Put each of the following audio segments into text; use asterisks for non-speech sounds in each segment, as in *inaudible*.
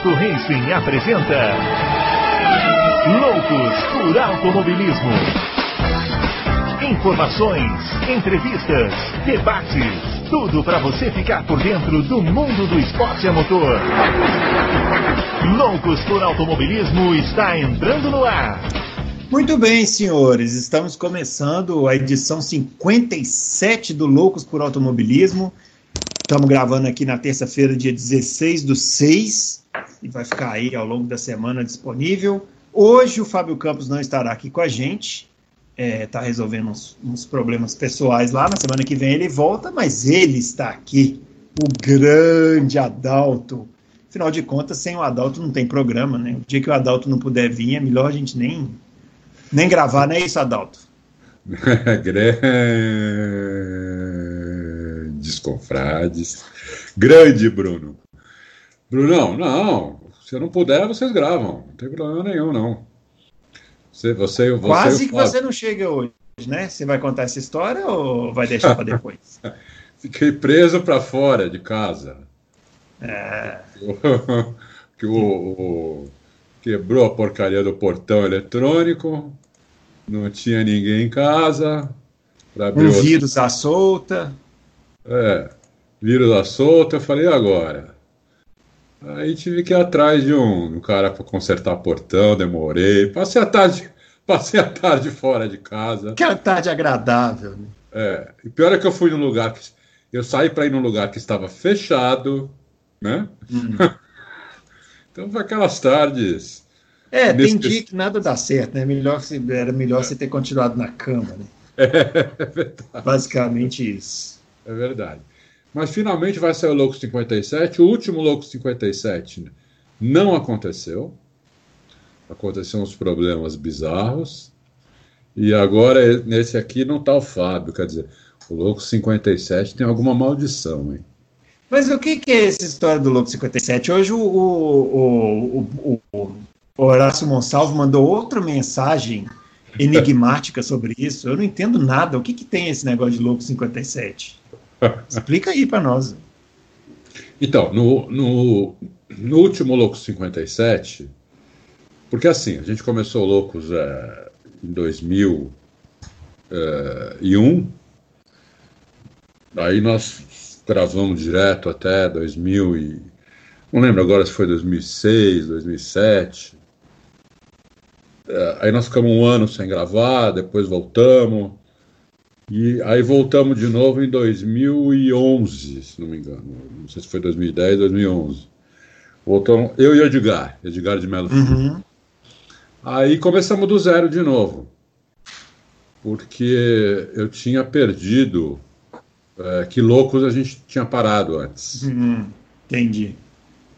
Auto Racing apresenta Loucos por Automobilismo. Informações, entrevistas, debates, tudo para você ficar por dentro do mundo do esporte a motor. Loucos por Automobilismo está entrando no ar. Muito bem, senhores, estamos começando a edição 57 do Loucos por Automobilismo. Estamos gravando aqui na terça-feira, dia 16 do 6, e vai ficar aí ao longo da semana disponível. Hoje o Fábio Campos não estará aqui com a gente, está é, resolvendo uns, uns, problemas pessoais lá. Na semana que vem ele volta, mas ele está aqui, o grande Adalto. Afinal de contas, sem o Adalto não tem programa, né? O dia que o Adalto não puder vir, é melhor a gente nem, nem gravar, não é isso, Adalto? *laughs* grandes confrades. Grande Bruno. Brunão, não. Se eu não puder, vocês gravam. Não tem problema nenhum, não. Você, você, você Quase que você não chega hoje, né? Você vai contar essa história ou vai deixar para depois? *laughs* Fiquei preso para fora de casa. É. *laughs* que o, o, quebrou a porcaria do portão eletrônico, não tinha ninguém em casa. Um vírus à solta. É, vírus à solta, eu falei, agora? Aí tive que ir atrás de um, um cara para consertar portão, demorei. Passei a tarde, *laughs* passei a tarde fora de casa. Que tarde agradável. Né? É, e pior é que eu fui num lugar que eu saí para ir num lugar que estava fechado, né? Hum. *laughs* então foi aquelas tardes. É, tem dia que nada dá certo, né? Melhor se, era melhor é. você ter continuado na cama, né? *laughs* É, é verdade. Basicamente isso. É verdade. Mas finalmente vai sair o Louco 57. O último Louco 57 não aconteceu. Aconteceram uns problemas bizarros. E agora, nesse aqui, não está o Fábio. Quer dizer, o Louco 57 tem alguma maldição, hein? Mas o que, que é essa história do Louco 57? Hoje o, o, o, o Horácio Monsalvo mandou outra mensagem enigmática sobre isso. Eu não entendo nada. O que, que tem esse negócio de Louco 57? Explica aí para nós. Então, no, no, no, último Loucos 57, porque assim, a gente começou Loucos é, em 2001, é, aí nós gravamos direto até 2000 e... Não lembro agora se foi 2006, 2007. É, aí nós ficamos um ano sem gravar, depois voltamos. E aí voltamos de novo em 2011, se não me engano. Não sei se foi 2010, 2011. Voltamos, eu e Edgar, Edgar de Melo uhum. Aí começamos do zero de novo. Porque eu tinha perdido. É, que loucos a gente tinha parado antes. Uhum. Entendi.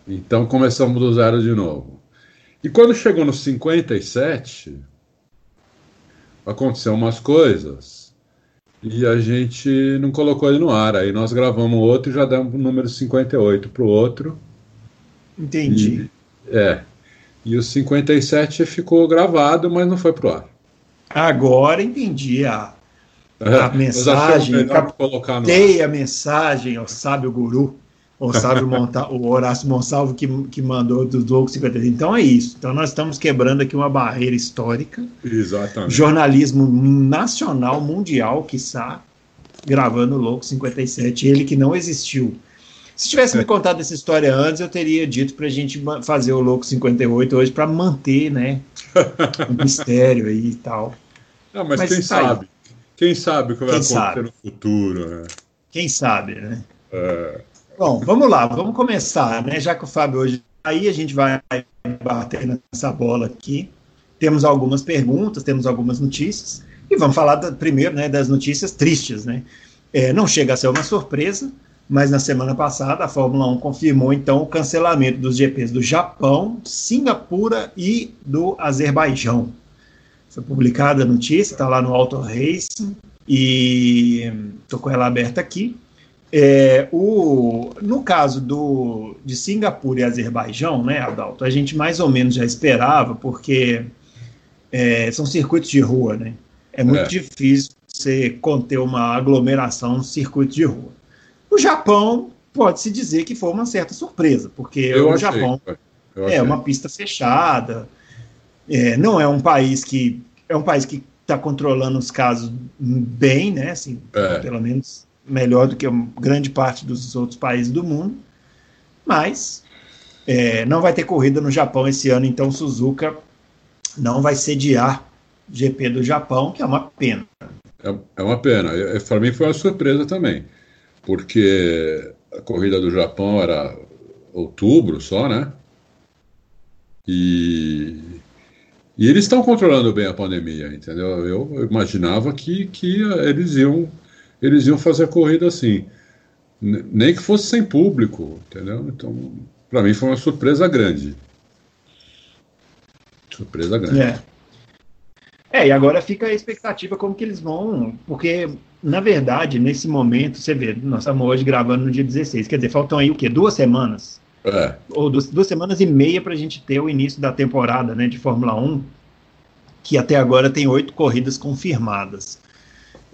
Então começamos do zero de novo. E quando chegou no 57, aconteceu umas coisas e a gente não colocou ele no ar. Aí nós gravamos outro e já damos o número 58 para o outro. Entendi. E, é. E o 57 ficou gravado, mas não foi pro ar. Agora entendi a, a é, mensagem. Captei a mensagem ao sábio guru o Sábio Monta, o Horácio Monsalvo que, que mandou dos Loucos 53. Então é isso. Então nós estamos quebrando aqui uma barreira histórica. Exatamente. Jornalismo nacional, mundial, que está gravando o Louco 57, ele que não existiu. Se tivesse me contado essa história antes, eu teria dito para a gente fazer o Louco 58 hoje para manter, né, *laughs* o mistério aí e tal. Não, mas, mas quem tá sabe? Aí. Quem sabe o que vai acontecer sabe? no futuro, né? Quem sabe, né? É. Bom, vamos lá, vamos começar, né? Já que o Fábio hoje aí a gente vai bater nessa bola aqui. Temos algumas perguntas, temos algumas notícias e vamos falar da, primeiro, né, das notícias tristes, né? É, não chega a ser uma surpresa, mas na semana passada a Fórmula 1 confirmou então o cancelamento dos GPs do Japão, Singapura e do Azerbaijão. Foi publicada a notícia, está lá no Auto Racing e estou com ela aberta aqui. É, o, no caso do, de Singapura e Azerbaijão, né, Adalto, a gente mais ou menos já esperava, porque é, são circuitos de rua, né? É muito é. difícil você conter uma aglomeração no circuito de rua. O Japão pode-se dizer que foi uma certa surpresa, porque Eu o Japão É uma pista fechada. É, não é um país que é um país que está controlando os casos bem, né? Assim, é. pelo menos melhor do que grande parte dos outros países do mundo. Mas é, não vai ter corrida no Japão esse ano, então Suzuka não vai sediar GP do Japão, que é uma pena. É, é uma pena. Para mim foi uma surpresa também, porque a corrida do Japão era outubro só, né? E, e eles estão controlando bem a pandemia, entendeu? Eu imaginava que, que eles iam eles iam fazer a corrida assim, nem que fosse sem público, entendeu? Então, para mim foi uma surpresa grande. Surpresa grande. É. É, e agora fica a expectativa como que eles vão, porque, na verdade, nesse momento, você vê, nós estamos hoje gravando no dia 16, quer dizer, faltam aí o quê? Duas semanas? É. Ou duas, duas semanas e meia para a gente ter o início da temporada né, de Fórmula 1, que até agora tem oito corridas confirmadas.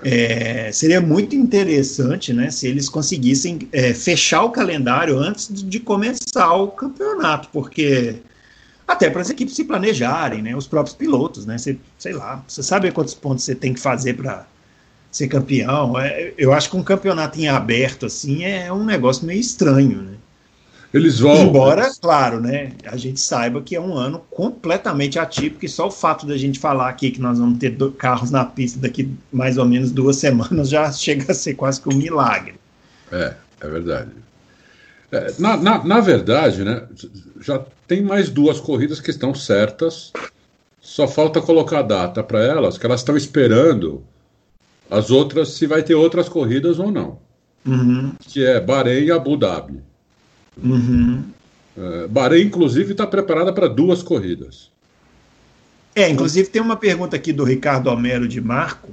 É, seria muito interessante né, se eles conseguissem é, fechar o calendário antes de começar o campeonato, porque até para as equipes se planejarem, né? Os próprios pilotos, né? Você, sei lá, você sabe quantos pontos você tem que fazer para ser campeão. É, eu acho que um campeonato em aberto assim é um negócio meio estranho, né? Eles vão. Embora, claro, né? A gente saiba que é um ano completamente atípico e só o fato da gente falar aqui que nós vamos ter carros na pista daqui mais ou menos duas *laughs* semanas já chega a ser quase que um milagre. É, é verdade. É, na, na, na, verdade, né, já tem mais duas corridas que estão certas, só falta colocar a data para elas, que elas estão esperando as outras, se vai ter outras corridas ou não. Uhum. Que é Bahrein e Abu Dhabi. Uhum. É, Bahrein, inclusive, está preparada para duas corridas. É, inclusive tem uma pergunta aqui do Ricardo Homero de Marco.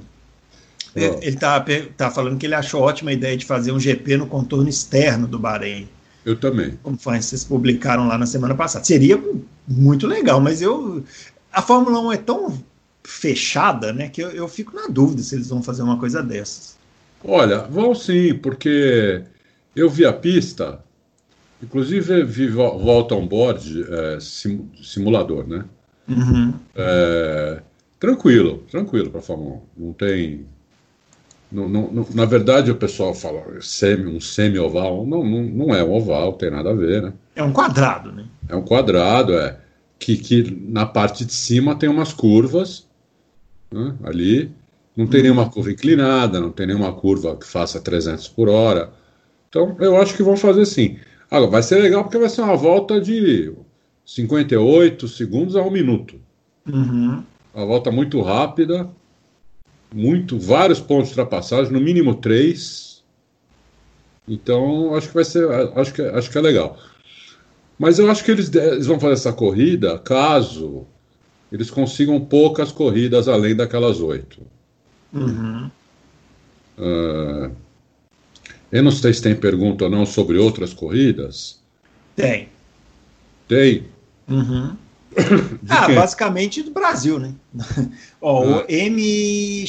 Oh. Ele está tá falando que ele achou ótima a ideia de fazer um GP no contorno externo do Bahrein. Eu também. Como vocês publicaram lá na semana passada. Seria muito legal, mas eu. A Fórmula 1 é tão fechada, né, que eu, eu fico na dúvida se eles vão fazer uma coisa dessas. Olha, vão sim, porque eu vi a pista, inclusive vi volta on board é, sim, simulador, né? Uhum. É, tranquilo, tranquilo para Fórmula 1. Não tem não, não, na verdade, o pessoal fala semi, um semi-oval. Não, não, não é um oval, tem nada a ver, né? É um quadrado, né? É um quadrado, é. Que, que na parte de cima tem umas curvas né, ali. Não tem hum. nenhuma curva inclinada, não tem nenhuma curva que faça 300 por hora. Então, eu acho que vão fazer sim. Agora, vai ser legal porque vai ser uma volta de 58 segundos a um minuto. Uhum. Uma volta muito rápida muito, vários pontos de ultrapassagem, no mínimo três. Então, acho que vai ser, acho que, acho que é legal. Mas eu acho que eles, eles vão fazer essa corrida caso eles consigam poucas corridas além daquelas oito. Uhum. Uh, eu não sei se tem pergunta ou não sobre outras corridas. Tem. Tem? Uhum. *coughs* ah, quem? basicamente do Brasil, né? *laughs* Ó, ah. o MXYZPT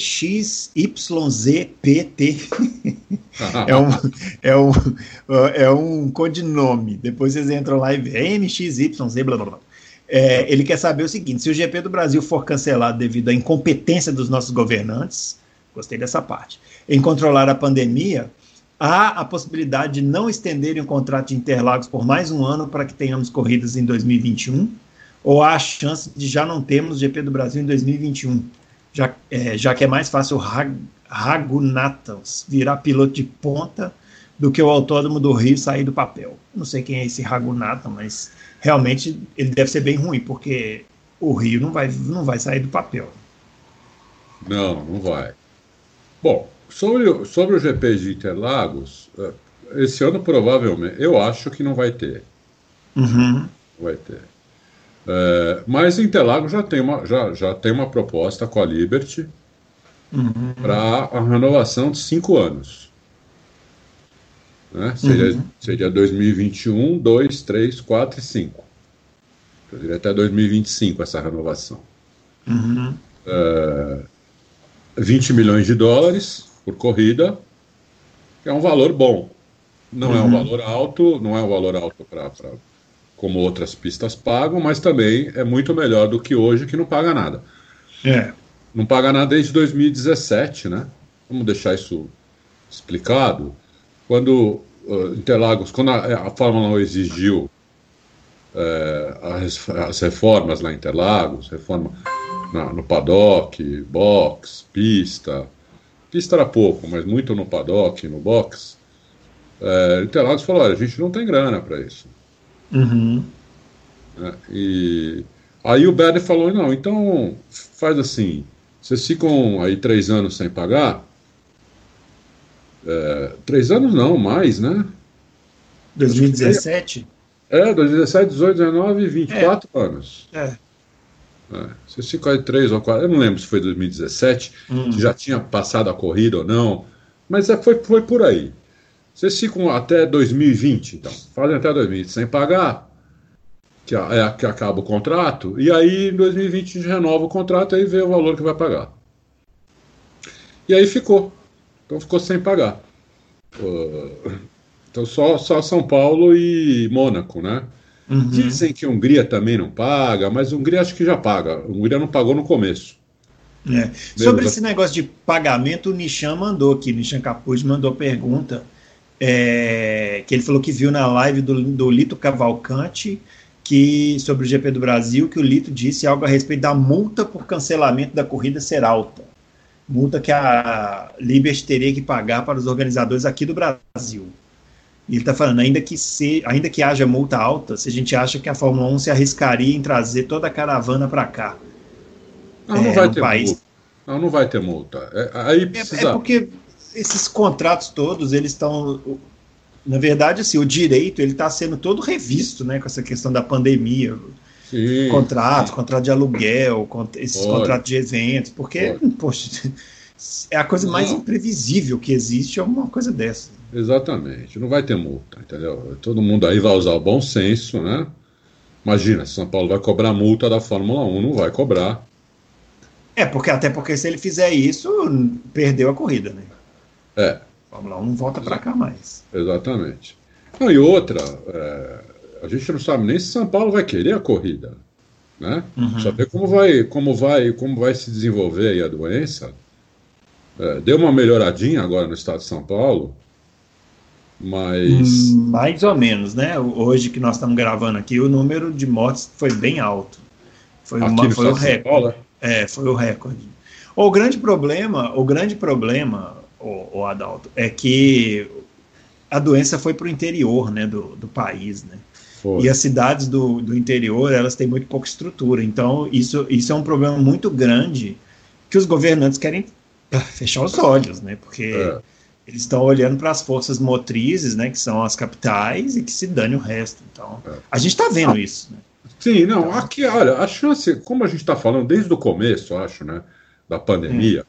*laughs* é, um, é, um, é um codinome. Depois vocês entram lá e vê. MXYZ, blá blá blá. É, ele quer saber o seguinte: se o GP do Brasil for cancelado devido à incompetência dos nossos governantes, gostei dessa parte, em controlar a pandemia, há a possibilidade de não estenderem o contrato de Interlagos por mais um ano para que tenhamos corridas em 2021? ou há a chance de já não termos GP do Brasil em 2021, já, é, já que é mais fácil o Ragunatas virar piloto de ponta do que o Autódromo do Rio sair do papel. Não sei quem é esse Ragunata, mas realmente ele deve ser bem ruim, porque o Rio não vai, não vai sair do papel. Não, não vai. Bom, sobre, sobre o GP de Interlagos, é, esse ano provavelmente, eu acho que não vai ter. Uhum. Vai ter. É, mas Interlagos já tem uma, já, já tem uma proposta com a Liberty uhum. para a renovação de cinco anos. Né? Seria, uhum. seria 2021, 2, 3, 4 e 5. Seria até 2025 essa renovação. Uhum. É, 20 milhões de dólares por corrida, que é um valor bom. Não é um uhum. valor alto, não é um valor alto para como outras pistas pagam, mas também é muito melhor do que hoje, que não paga nada. É. Não paga nada desde 2017, né? Vamos deixar isso explicado. Quando uh, Interlagos, quando a, a Fórmula 1 exigiu é, as, as, reformas lá em Interlagos, reforma na, no paddock, box, pista. Pista era pouco, mas muito no paddock, no box. É, Interlagos falou: olha, a gente não tem grana para isso. Uhum. É, e aí o Bernie falou: não, então faz assim, vocês ficam aí três anos sem pagar. É, três anos não, mais, né? 2017? É, 2017, 18, 19, 24 é. anos. É. é. Vocês ficam aí três ou quatro. Eu não lembro se foi 2017, hum. se já tinha passado a corrida ou não. Mas é, foi, foi por aí. Vocês ficam até 2020, então. Fazem até 2020 sem pagar, que, é, que acaba o contrato, e aí em 2020 renova o contrato e vê o valor que vai pagar. E aí ficou. Então ficou sem pagar. Uh, então só, só São Paulo e Mônaco, né? Uhum. Dizem que a Hungria também não paga, mas a Hungria acho que já paga. A Hungria não pagou no começo. É. Sobre esse negócio de pagamento, o Nishan mandou aqui, Nishan Capuz mandou pergunta, é, que ele falou que viu na live do, do Lito Cavalcante que sobre o GP do Brasil, que o Lito disse algo a respeito da multa por cancelamento da corrida ser alta. Multa que a Liberty teria que pagar para os organizadores aqui do Brasil. E ele está falando, ainda que, se, ainda que haja multa alta, se a gente acha que a Fórmula 1 se arriscaria em trazer toda a caravana para cá. Não, não é, vai ter país... multa. Não, não vai ter multa. É, aí precisa... é, é porque esses contratos todos, eles estão... Na verdade, assim, o direito ele está sendo todo revisto, né, com essa questão da pandemia. Sim, contrato, contrato de aluguel, esses contratos de eventos, porque, *laughs* poxa, é a coisa mais não. imprevisível que existe, é uma coisa dessa. Exatamente, não vai ter multa, entendeu? Todo mundo aí vai usar o bom senso, né? Imagina, São Paulo vai cobrar multa da Fórmula 1, não vai cobrar. É, porque até porque se ele fizer isso, perdeu a corrida, né? É. A Fórmula 1 não volta para cá mais. Exatamente. Não, e outra, é, a gente não sabe nem se São Paulo vai querer a corrida, né? Uhum. Saber como vai, como vai, como vai se desenvolver a doença. É, deu uma melhoradinha agora no estado de São Paulo, mas. Hum, mais ou menos, né? Hoje que nós estamos gravando aqui, o número de mortes foi bem alto. Foi, uma, foi o recorde. É, foi o recorde. O grande problema, o grande problema, o, o Adalto, é que a doença foi para o interior, né, do, do país, né? Foi. E as cidades do, do interior, elas têm muito pouca estrutura. Então, isso, isso é um problema muito grande que os governantes querem fechar os olhos, né? Porque é eles estão olhando para as forças motrizes, né, que são as capitais, e que se dane o resto. Então, é. a gente está vendo isso. Né? Sim, não, então, aqui, olha, a chance, como a gente está falando desde o começo, acho, né, da pandemia,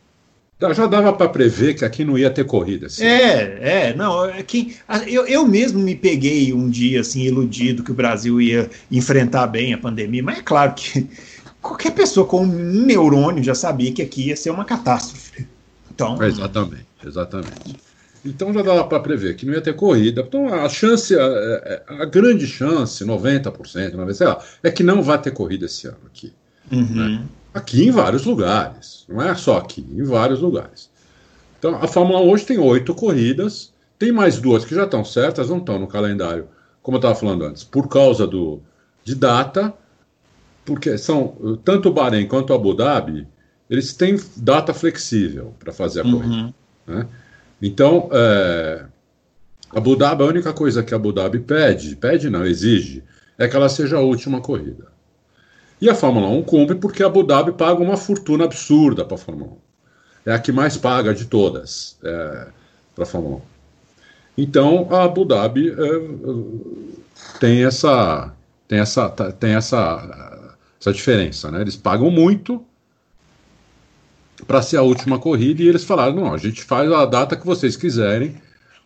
é. já dava para prever que aqui não ia ter corrida. Assim. É, é, não, é que eu, eu mesmo me peguei um dia assim iludido que o Brasil ia enfrentar bem a pandemia, mas é claro que *laughs* qualquer pessoa com um neurônio já sabia que aqui ia ser uma catástrofe. Então, exatamente, exatamente. Então já dava para prever que não ia ter corrida. Então a chance, a, a grande chance, 90%, 90%, sei lá, é que não vai ter corrida esse ano aqui. Uhum. Né? Aqui em vários lugares. Não é só aqui, em vários lugares. Então a Fórmula 1 hoje tem oito corridas, tem mais duas que já estão certas, não estão no calendário, como eu estava falando antes, por causa do, de data, porque são tanto o Bahrein quanto o Abu Dhabi, eles têm data flexível para fazer a uhum. corrida. Né? Então, é, Abu Dhabi, a única coisa que Abu Dhabi pede, pede não, exige, é que ela seja a última corrida. E a Fórmula 1 cumpre porque a Abu Dhabi paga uma fortuna absurda para a Fórmula 1. É a que mais paga de todas é, para a Fórmula 1. Então, a Abu Dhabi é, tem essa tem essa tem essa essa diferença, né? Eles pagam muito para ser a última corrida e eles falaram: não, a gente faz a data que vocês quiserem,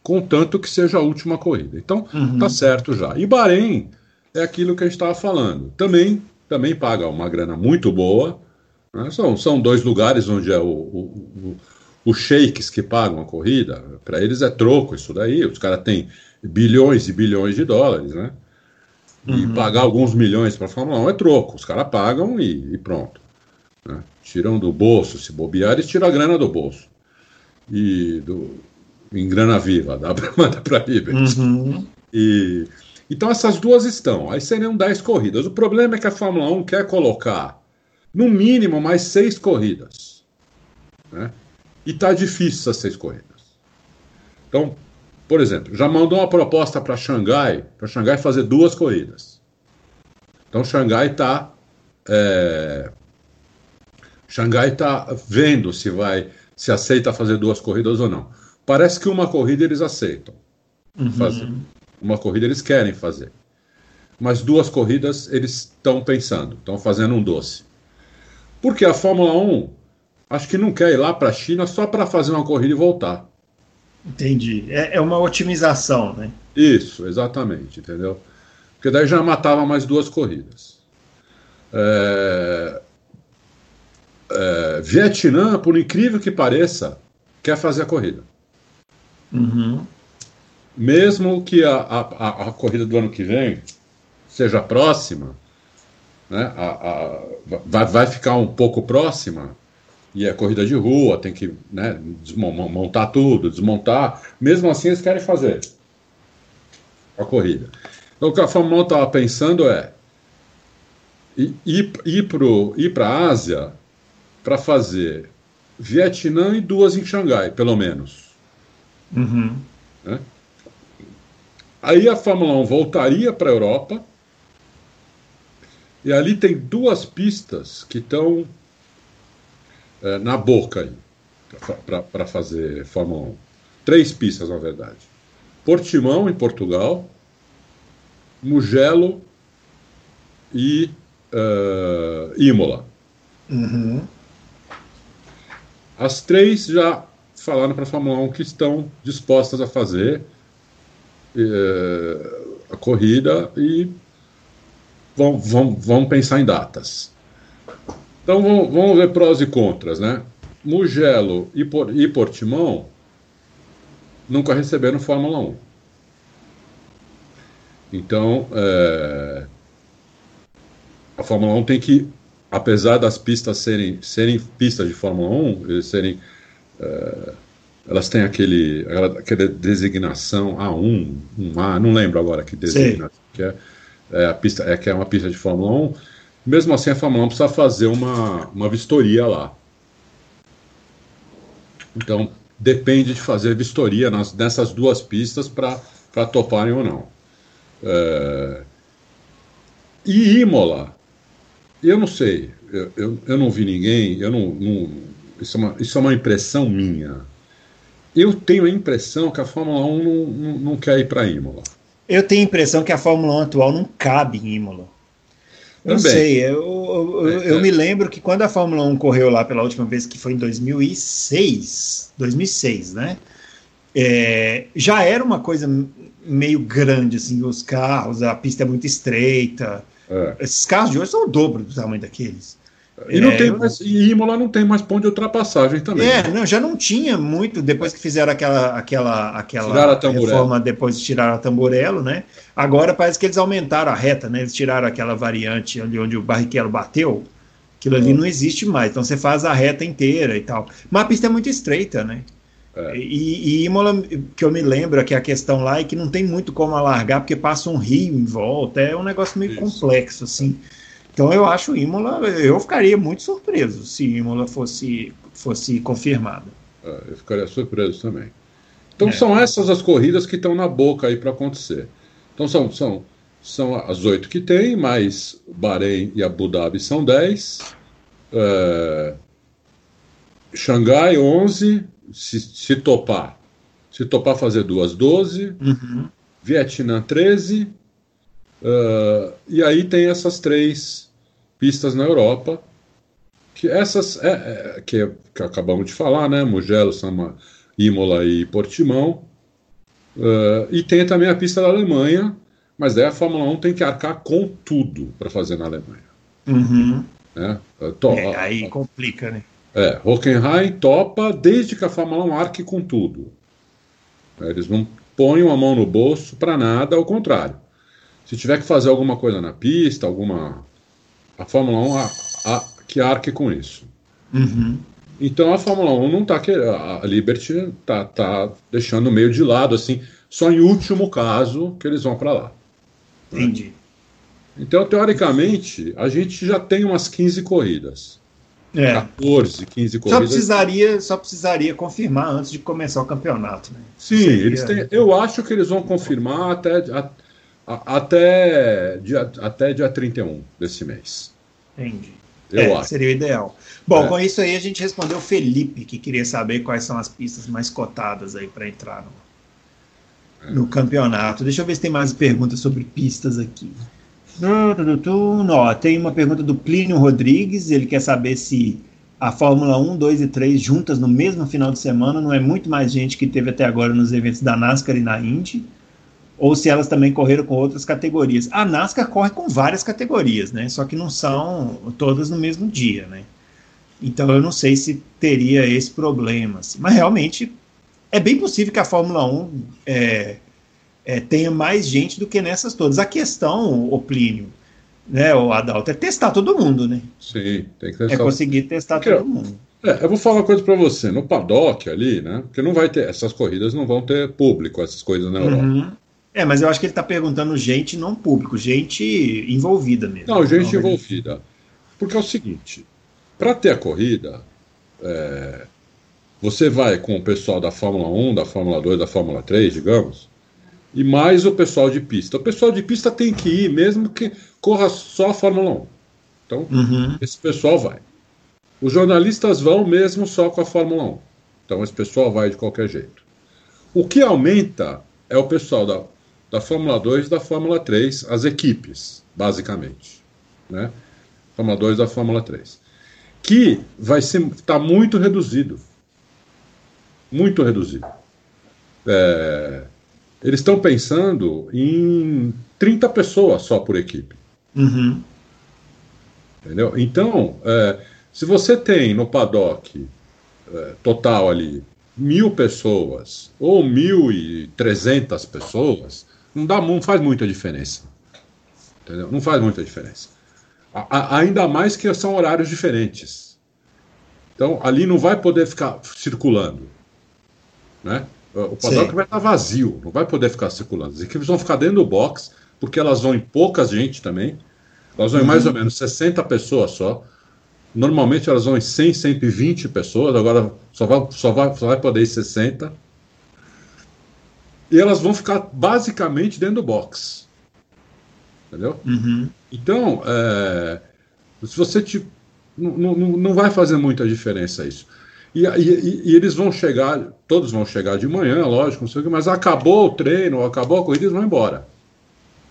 contanto que seja a última corrida. Então, uhum. tá certo já. E Bahrein é aquilo que a gente estava falando. Também, também paga uma grana muito boa. Né? São, são dois lugares onde é o, o, o os sheiks que pagam a corrida, para eles é troco isso daí. Os caras têm bilhões e bilhões de dólares, né? Uhum. E pagar alguns milhões para a Fórmula 1 é troco. Os caras pagam e, e pronto. Né? Tiram do bolso, se bobear, eles tiram a grana do bolso. E do, em grana viva, *laughs* dá para mandar para Ribet. Uhum. E, então essas duas estão. Aí seriam 10 corridas. O problema é que a Fórmula 1 quer colocar no mínimo mais seis corridas. Né? E tá difícil essas seis corridas. Então, por exemplo, já mandou uma proposta para Xangai, para Xangai fazer duas corridas. Então, Xangai está é, Xangai está vendo se vai se aceita fazer duas corridas ou não. Parece que uma corrida eles aceitam uhum. fazer. Uma corrida eles querem fazer. Mas duas corridas eles estão pensando, estão fazendo um doce. Porque a Fórmula 1 acho que não quer ir lá para a China só para fazer uma corrida e voltar. Entendi. É, é uma otimização, né? Isso, exatamente, entendeu? Porque daí já matava mais duas corridas. É... É... Vietnã, por incrível que pareça, quer fazer a corrida. Uhum. Mesmo que a, a, a, corrida do ano que vem seja próxima, né, a, a, vai, vai ficar um pouco próxima, e é corrida de rua, tem que né, montar tudo, desmontar. Mesmo assim, eles querem fazer a corrida. Então, o que a Fórmula 1 estava pensando é ir, ir para a Ásia para fazer Vietnã e duas em Xangai, pelo menos. Uhum. Né? Aí a Fórmula 1 voltaria para a Europa. E ali tem duas pistas que estão é, na boca aí, para fazer Fórmula 1. Três pistas, na verdade. Portimão, em Portugal, Mugello e uh, Imola. Uhum. As três já falaram para a Fórmula 1 que estão dispostas a fazer uh, a corrida e vão, vão, vão pensar em datas. Então vamos, ver prós e contras, né? Mugello e, Por, e Portimão nunca receberam Fórmula 1. Então, é, a Fórmula 1 tem que, apesar das pistas serem, serem pistas de Fórmula 1, eles serem, é, elas têm aquele, aquela designação A1, 1A, não lembro agora que designação que é, é, a pista, é que é uma pista de Fórmula 1, mesmo assim, a Fórmula 1 precisa fazer uma, uma vistoria lá. Então, depende de fazer vistoria nas, nessas duas pistas para toparem ou não. É... E Imola, eu não sei, eu, eu, eu não vi ninguém, eu não, não isso, é uma, isso é uma impressão minha. Eu tenho a impressão que a Fórmula 1 não, não, não quer ir para Imola. Eu tenho a impressão que a Fórmula 1 atual não cabe em Imola. Eu Também. sei, eu, eu, eu é. me lembro que quando a Fórmula 1 correu lá pela última vez, que foi em 2006, 2006, né? É, já era uma coisa meio grande, assim, os carros, a pista é muito estreita. É. Esses carros de hoje são o dobro do tamanho daqueles. E, não é, tem mais, e Imola não tem mais ponto de ultrapassagem também. É, não, já não tinha muito, depois que fizeram aquela, aquela, aquela reforma, depois de tirar a tamborelo, né? Agora parece que eles aumentaram a reta, né? Eles tiraram aquela variante ali onde o Barrichello bateu, aquilo ali hum. não existe mais, então você faz a reta inteira e tal. Mas a pista é muito estreita, né? É. E, e Imola, que eu me lembro, que a questão lá é que não tem muito como alargar, porque passa um rio em volta, é um negócio meio Isso. complexo, assim. Então eu acho Imola, eu ficaria muito surpreso se Imola fosse, fosse confirmada. É, eu ficaria surpreso também. Então é. são essas as corridas que estão na boca aí para acontecer. Então são, são, são as oito que tem, mais Bahrein e Abu Dhabi são dez. É, Xangai, onze. Se, se topar. Se topar fazer duas, doze. Uhum. Vietnã, treze. Uh, e aí tem essas três pistas na Europa, que essas é, é, que, que, acabamos de falar, né? Mugello, Sama, Imola e Portimão. Uh, e tem também a pista da Alemanha, mas daí a Fórmula 1 tem que arcar com tudo para fazer na Alemanha. Uhum. Né? To, é, aí complica, né? É, Hockenheim topa desde que a Fórmula 1 arque com tudo. Eles não põem a mão no bolso para nada, ao contrário. Se tiver que fazer alguma coisa na pista, alguma. A Fórmula 1 a, a, que arque com isso. Uhum. Então a Fórmula 1 não está querendo. A Liberty está tá deixando meio de lado, assim, só em último caso que eles vão para lá. Entendi. Então, teoricamente, a gente já tem umas 15 corridas. É. 14, 15 corridas. Só precisaria, só precisaria confirmar antes de começar o campeonato. Né? Sim, Seria... eles têm, eu acho que eles vão confirmar até, a, a, até, dia, até dia 31 desse mês. Entendi. Eu é, acho. Seria o ideal. Bom, é. com isso aí a gente respondeu o Felipe, que queria saber quais são as pistas mais cotadas aí para entrar no, é. no campeonato. Deixa eu ver se tem mais perguntas sobre pistas aqui. Não, tem uma pergunta do Plínio Rodrigues, ele quer saber se a Fórmula 1, 2 e 3 juntas no mesmo final de semana não é muito mais gente que teve até agora nos eventos da NASCAR e na Indy, ou se elas também correram com outras categorias. A NASCAR corre com várias categorias, né? Só que não são todas no mesmo dia, né? Então eu não sei se teria esse problema. Assim. Mas realmente é bem possível que a Fórmula 1 é, é, tenha mais gente do que nessas todas. A questão, o Plínio, né, o Adalto, é testar todo mundo, né? Sim, tem que é testar. É conseguir testar Porque, todo mundo. É, eu vou falar uma coisa para você. No paddock ali, né? Porque não vai ter. Essas corridas não vão ter público, essas coisas na Europa. Uhum. É, mas eu acho que ele está perguntando gente não público, gente envolvida mesmo. Não, gente não, envolvida. Porque é o seguinte: para ter a corrida, é, você vai com o pessoal da Fórmula 1, da Fórmula 2, da Fórmula 3, digamos, e mais o pessoal de pista. O pessoal de pista tem que ir, mesmo que corra só a Fórmula 1. Então, uhum. esse pessoal vai. Os jornalistas vão mesmo só com a Fórmula 1. Então, esse pessoal vai de qualquer jeito. O que aumenta é o pessoal da, da Fórmula 2 e da Fórmula 3, as equipes, basicamente. Né? Fórmula 2 da Fórmula 3. Que vai ser está muito reduzido. Muito reduzido. É, eles estão pensando em 30 pessoas só por equipe. Uhum. Entendeu? Então, é, se você tem no paddock é, total ali mil pessoas ou mil e trezentas pessoas, não, dá, não faz muita diferença. Entendeu? Não faz muita diferença. A, a, ainda mais que são horários diferentes. Então, ali não vai poder ficar circulando. Né? O paddock Sim. vai estar vazio, não vai poder ficar circulando. As equipes vão ficar dentro do box, porque elas vão em pouca gente também. Elas vão uhum. em mais ou menos 60 pessoas só. Normalmente elas vão em 100, 120 pessoas, agora só vai, só vai, só vai poder ir 60. E elas vão ficar basicamente dentro do box. Entendeu? Uhum. Então, é, se você te, não, não, não vai fazer muita diferença isso. E, e, e, eles vão chegar, todos vão chegar de manhã, lógico, não sei o que, mas acabou o treino, acabou a corrida, eles vão embora.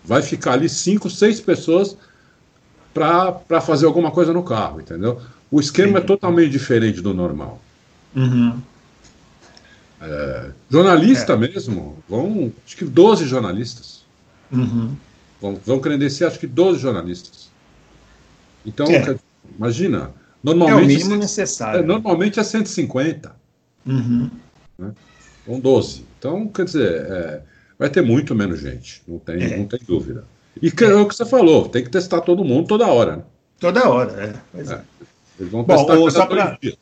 Vai ficar ali cinco, seis pessoas para fazer alguma coisa no carro, entendeu? O esquema Sim. é totalmente diferente do normal. Uhum. É, jornalista é. mesmo, vão, acho que 12 jornalistas. Uhum. Vão, vão credenciar, acho que 12 jornalistas. Então, é. imagina, Normalmente, é o mínimo necessário. É, normalmente é 150. Uhum. Né? Com 12. Então, quer dizer, é, vai ter muito menos gente, não tem, é. não tem dúvida. E que, é. o que você falou, tem que testar todo mundo toda hora. Né? Toda hora, é. Pois é. é. Eles vão Bom, testar só pra, dias.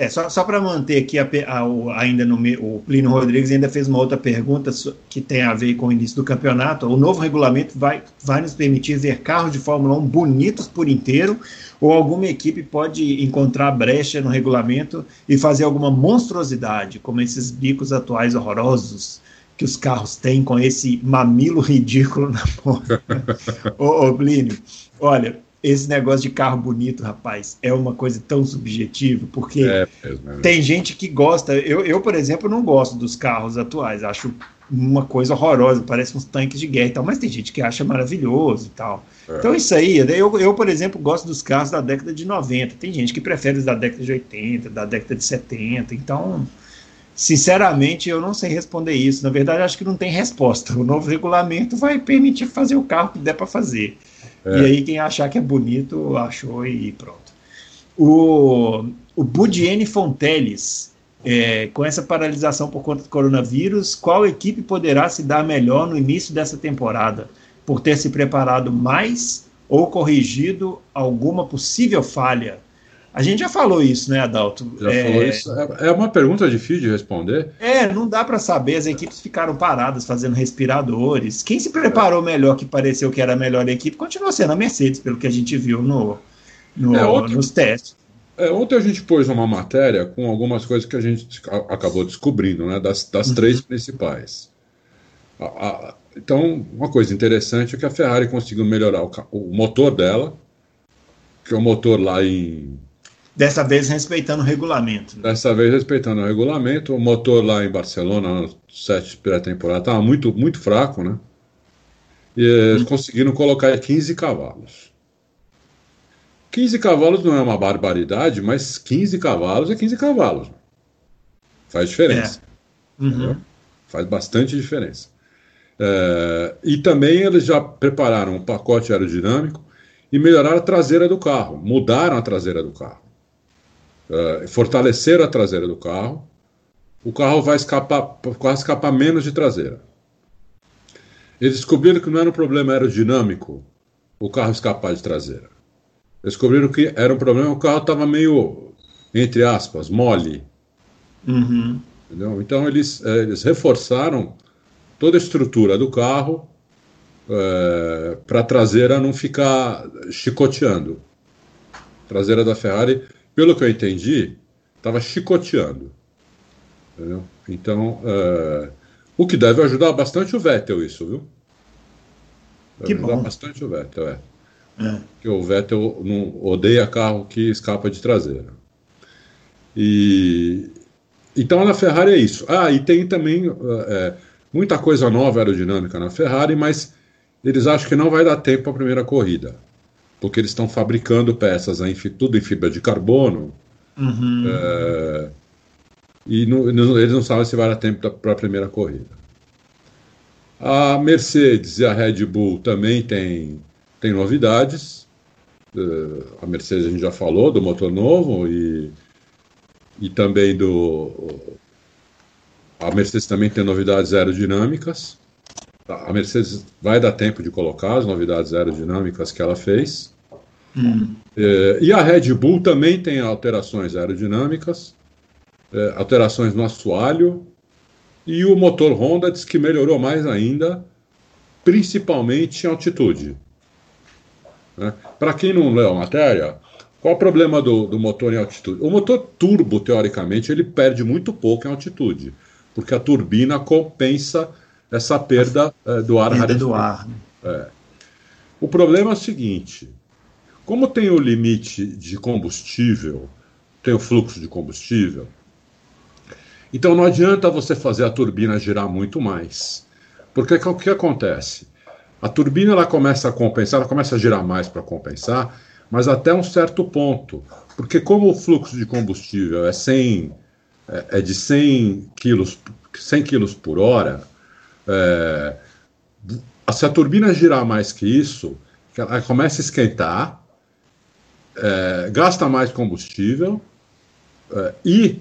É, só, só para manter aqui a, a, ainda no o Plínio Rodrigues ainda fez uma outra pergunta que tem a ver com o início do campeonato. O novo regulamento vai, vai nos permitir ver carros de Fórmula 1 bonitos por inteiro, ou alguma equipe pode encontrar brecha no regulamento e fazer alguma monstruosidade, como esses bicos atuais horrorosos que os carros têm com esse mamilo ridículo na ponta. *laughs* ô, ô Plínio, olha, esse negócio de carro bonito, rapaz, é uma coisa tão subjetiva, porque é, é, tem gente que gosta. Eu, eu, por exemplo, não gosto dos carros atuais, acho uma coisa horrorosa, parece uns tanques de guerra e tal, mas tem gente que acha maravilhoso e tal. É. Então, isso aí, eu, eu, por exemplo, gosto dos carros da década de 90, tem gente que prefere os da década de 80, da década de 70, então. Sinceramente, eu não sei responder isso. Na verdade, acho que não tem resposta. O novo regulamento vai permitir fazer o carro que der para fazer. É. E aí quem achar que é bonito, achou e pronto. O, o Budiene Fonteles, é, com essa paralisação por conta do coronavírus, qual equipe poderá se dar melhor no início dessa temporada? por ter se preparado mais ou corrigido alguma possível falha? A gente já falou isso, né, Adalto? Já é... falou isso. É, é uma pergunta difícil de responder. É, não dá para saber. As equipes ficaram paradas fazendo respiradores. Quem se preparou melhor, que pareceu que era a melhor equipe, continua sendo a Mercedes, pelo que a gente viu no, no é, ontem, nos testes. É, ontem a gente pôs uma matéria com algumas coisas que a gente acabou descobrindo, né, das, das uhum. três principais. A, a, então, uma coisa interessante é que a Ferrari conseguiu melhorar o, o motor dela, que é um motor lá em Dessa vez respeitando o regulamento. Dessa vez respeitando o regulamento. O motor lá em Barcelona, no set pré-temporada, estava muito, muito fraco, né? E eles hum. conseguiram colocar 15 cavalos. 15 cavalos não é uma barbaridade, mas 15 cavalos é 15 cavalos. Faz diferença. É. Uhum. Faz bastante diferença. É, e também eles já prepararam um pacote aerodinâmico e melhoraram a traseira do carro, mudaram a traseira do carro uh, fortalecer a traseira do carro, o carro vai escapar, vai escapar menos de traseira. Eles descobriram que não era um problema aerodinâmico o carro escapar de traseira. Eles descobriram que era um problema, o carro estava meio, entre aspas, mole. Uhum. Então eles, eh, eles reforçaram toda a estrutura do carro é, para a traseira não ficar chicoteando. A traseira da Ferrari pelo que eu entendi, estava chicoteando. Entendeu? Então, uh, o que deve ajudar bastante o Vettel, isso, viu? Deve que ajudar bom. bastante o Vettel, é. é. Porque o Vettel não odeia carro que escapa de traseira. E então na Ferrari é isso. Ah, e tem também é, muita coisa nova aerodinâmica na Ferrari, mas eles acham que não vai dar tempo para a primeira corrida porque eles estão fabricando peças em, tudo em fibra de carbono. Uhum. É, e não, eles não sabem se vai dar tempo para a primeira corrida. A Mercedes e a Red Bull também têm tem novidades. Uh, a Mercedes a gente já falou do motor novo e, e também do. A Mercedes também tem novidades aerodinâmicas. A Mercedes vai dar tempo de colocar as novidades aerodinâmicas que ela fez. Hum. É, e a Red Bull também tem alterações aerodinâmicas, é, alterações no assoalho. E o motor Honda diz que melhorou mais ainda, principalmente em altitude. Né? Para quem não leu a matéria, qual o problema do, do motor em altitude? O motor turbo, teoricamente, ele perde muito pouco em altitude, porque a turbina compensa essa perda é, do ar perda do ar. É. O problema é o seguinte: como tem o limite de combustível, tem o fluxo de combustível, então não adianta você fazer a turbina girar muito mais. Porque o que acontece? A turbina ela começa a compensar, ela começa a girar mais para compensar, mas até um certo ponto. Porque como o fluxo de combustível é, 100, é, é de 100 quilos, 100 quilos por hora, é, se a turbina girar mais que isso, ela começa a esquentar, é, gasta mais combustível é, e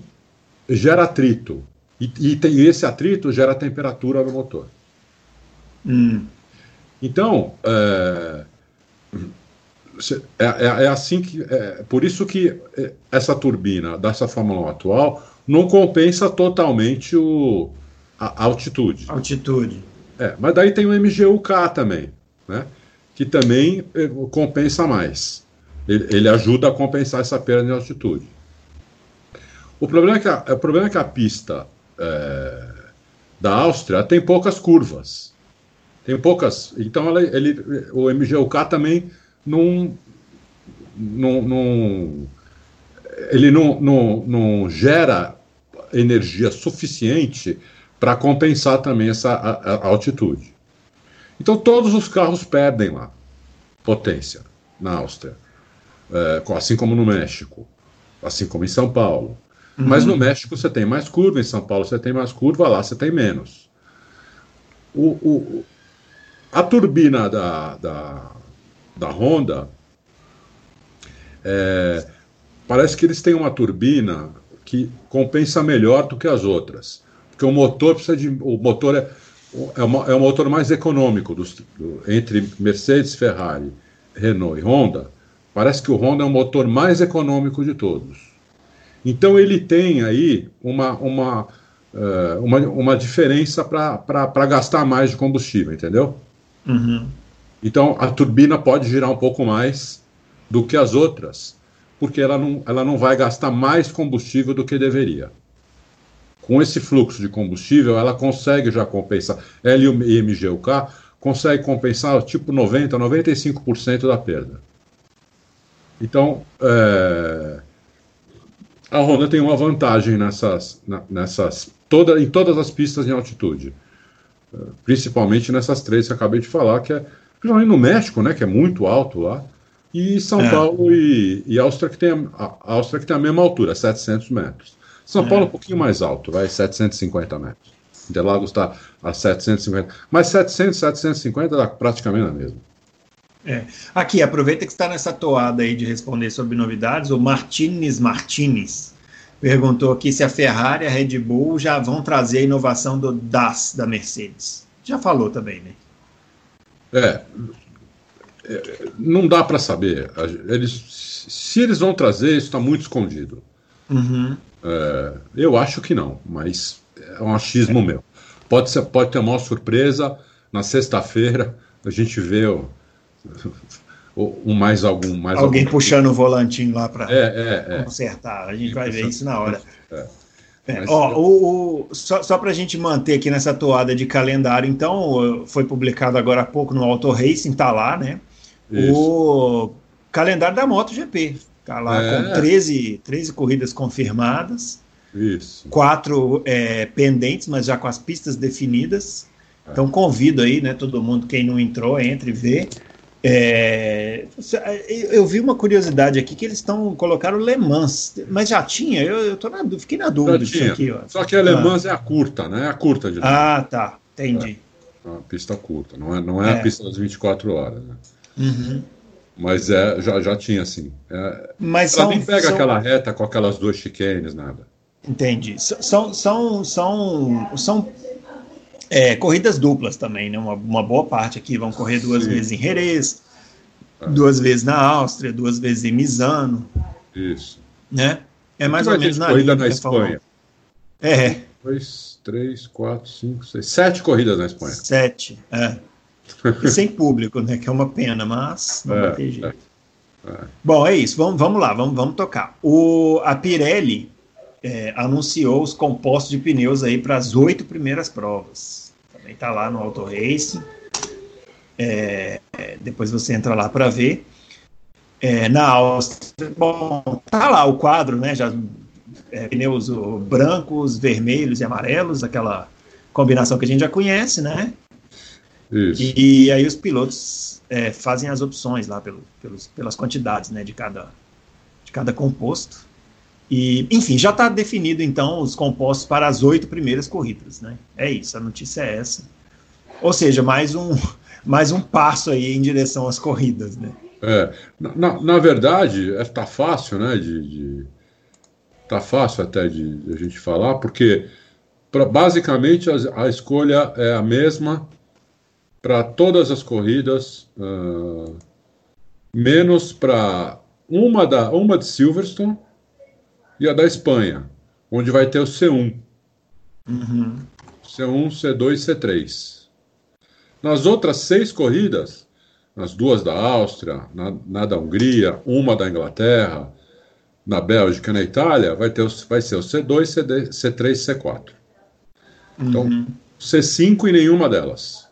gera atrito. E, e, tem, e, esse atrito gera temperatura no motor. Hum. Então, é, é, é, é, assim que. É, por isso que essa turbina dessa Fórmula 1 atual não compensa totalmente o, a altitude. Altitude. É, mas daí tem o MGUK também, né? Que também eh, compensa mais. Ele, ele, ajuda a compensar essa perda de altitude. O problema é que a, o problema é que a pista é, da Áustria tem poucas curvas. Tem poucas. Então ela, ele, o MGUK também não, não, não ele não, não, não gera energia suficiente para compensar também essa a, a altitude. Então todos os carros perdem lá potência na Áustria, é, assim como no México, assim como em São Paulo. Uhum. Mas no México você tem mais curva, em São Paulo você tem mais curva, lá você tem menos. O, o, a turbina da, da, da Honda, é, parece que eles têm uma turbina que compensa melhor do que as outras porque o motor precisa de. O motor é. é, uma, é o motor mais econômico dos, do, entre Mercedes, Ferrari, Renault e Honda. Parece que o Honda é o motor mais econômico de todos. Então ele tem aí uma, uma, uh, uma, uma diferença para gastar mais de combustível, entendeu? Uhum. Então a turbina pode girar um pouco mais do que as outras, porque ela não, ela não vai gastar mais combustível do que deveria com esse fluxo de combustível, ela consegue já compensar, ela e o MGUK consegue compensar tipo 90%, 95% da perda. Então, é, a Honda tem uma vantagem nessas, nessas toda, em todas as pistas em altitude, é, principalmente nessas três que eu acabei de falar, que é principalmente no México, né, que é muito alto lá, e São é. Paulo e, e Áustria que tem a, a Áustria que tem a mesma altura, 700 metros. São Paulo é um pouquinho mais alto, vai 750 metros. Interlagos está a 750. Mas 700, 750 dá praticamente a mesma. É. Aqui, aproveita que está nessa toada aí de responder sobre novidades. O Martins Martins perguntou aqui se a Ferrari e a Red Bull já vão trazer a inovação do DAS da Mercedes. Já falou também, né? É. é não dá para saber. Eles, se eles vão trazer, isso está muito escondido. Uhum. É, eu acho que não, mas é um achismo é. meu. Pode, ser, pode ter uma surpresa. Na sexta-feira a gente vê o, mais algum. Mais Alguém algum puxando o volantinho lá para é, é, consertar. A gente vai ver isso na hora. É, ó, o, o, só, só para a gente manter aqui nessa toada de calendário, então, foi publicado agora há pouco no Auto Racing, tá lá, né? Isso. O calendário da MotoGP. Está lá é. com 13, 13 corridas confirmadas. Isso. Quatro é, pendentes, mas já com as pistas definidas. É. Então convido aí, né, todo mundo, quem não entrou, entre e vê. É, eu vi uma curiosidade aqui que eles estão colocaram Le Mans, mas já tinha, eu, eu tô na, fiquei na dúvida disso aqui. Ó. Só que a Le ah. Mans ah. é a curta, né? É a curta de Ah, tá, entendi. É, é uma pista curta, não é, não é, a é. pista das 24 horas. Né? Uhum. Mas é, já, já tinha, assim. É, Mas ela são, nem pega são... aquela reta com aquelas duas chicanes, nada. Entendi. São, são, são, são é, corridas duplas também, né? Uma, uma boa parte aqui vão correr duas Sim. vezes em Jerez, é. duas vezes na Áustria, duas vezes em Misano. Isso. Né? É mais ou menos na corrida na Espanha. É. Dois, três, quatro, cinco, seis, sete corridas na Espanha. Sete, é. E sem público, né? Que é uma pena, mas não é, vai ter jeito. É, é. Bom, é isso. Vamos, vamos lá, vamos, vamos tocar. O, a Pirelli é, anunciou os compostos de pneus aí para as oito primeiras provas. Também está lá no Auto Racing. É, é, depois você entra lá para ver. É, na Áustria, bom, tá lá o quadro, né? Já pneus brancos, vermelhos e amarelos, aquela combinação que a gente já conhece, né? Isso. E, e aí os pilotos é, fazem as opções lá pelo, pelos, pelas quantidades né, de, cada, de cada composto. E, enfim, já está definido então os compostos para as oito primeiras corridas. Né? É isso, a notícia é essa. Ou seja, mais um, *laughs* mais um passo aí em direção às corridas. Né? É, na, na verdade, está é, fácil, né? De, de, tá fácil até de, de a gente falar, porque pra, basicamente a, a escolha é a mesma para todas as corridas, uh, menos para uma, da, uma de Silverstone e a da Espanha, onde vai ter o C1. Uhum. C1, C2 e C3. Nas outras seis corridas, nas duas da Áustria, na, na da Hungria, uma da Inglaterra, na Bélgica e na Itália, vai, ter, vai ser o C2, CD, C3 e C4. Então, uhum. C5 em nenhuma delas.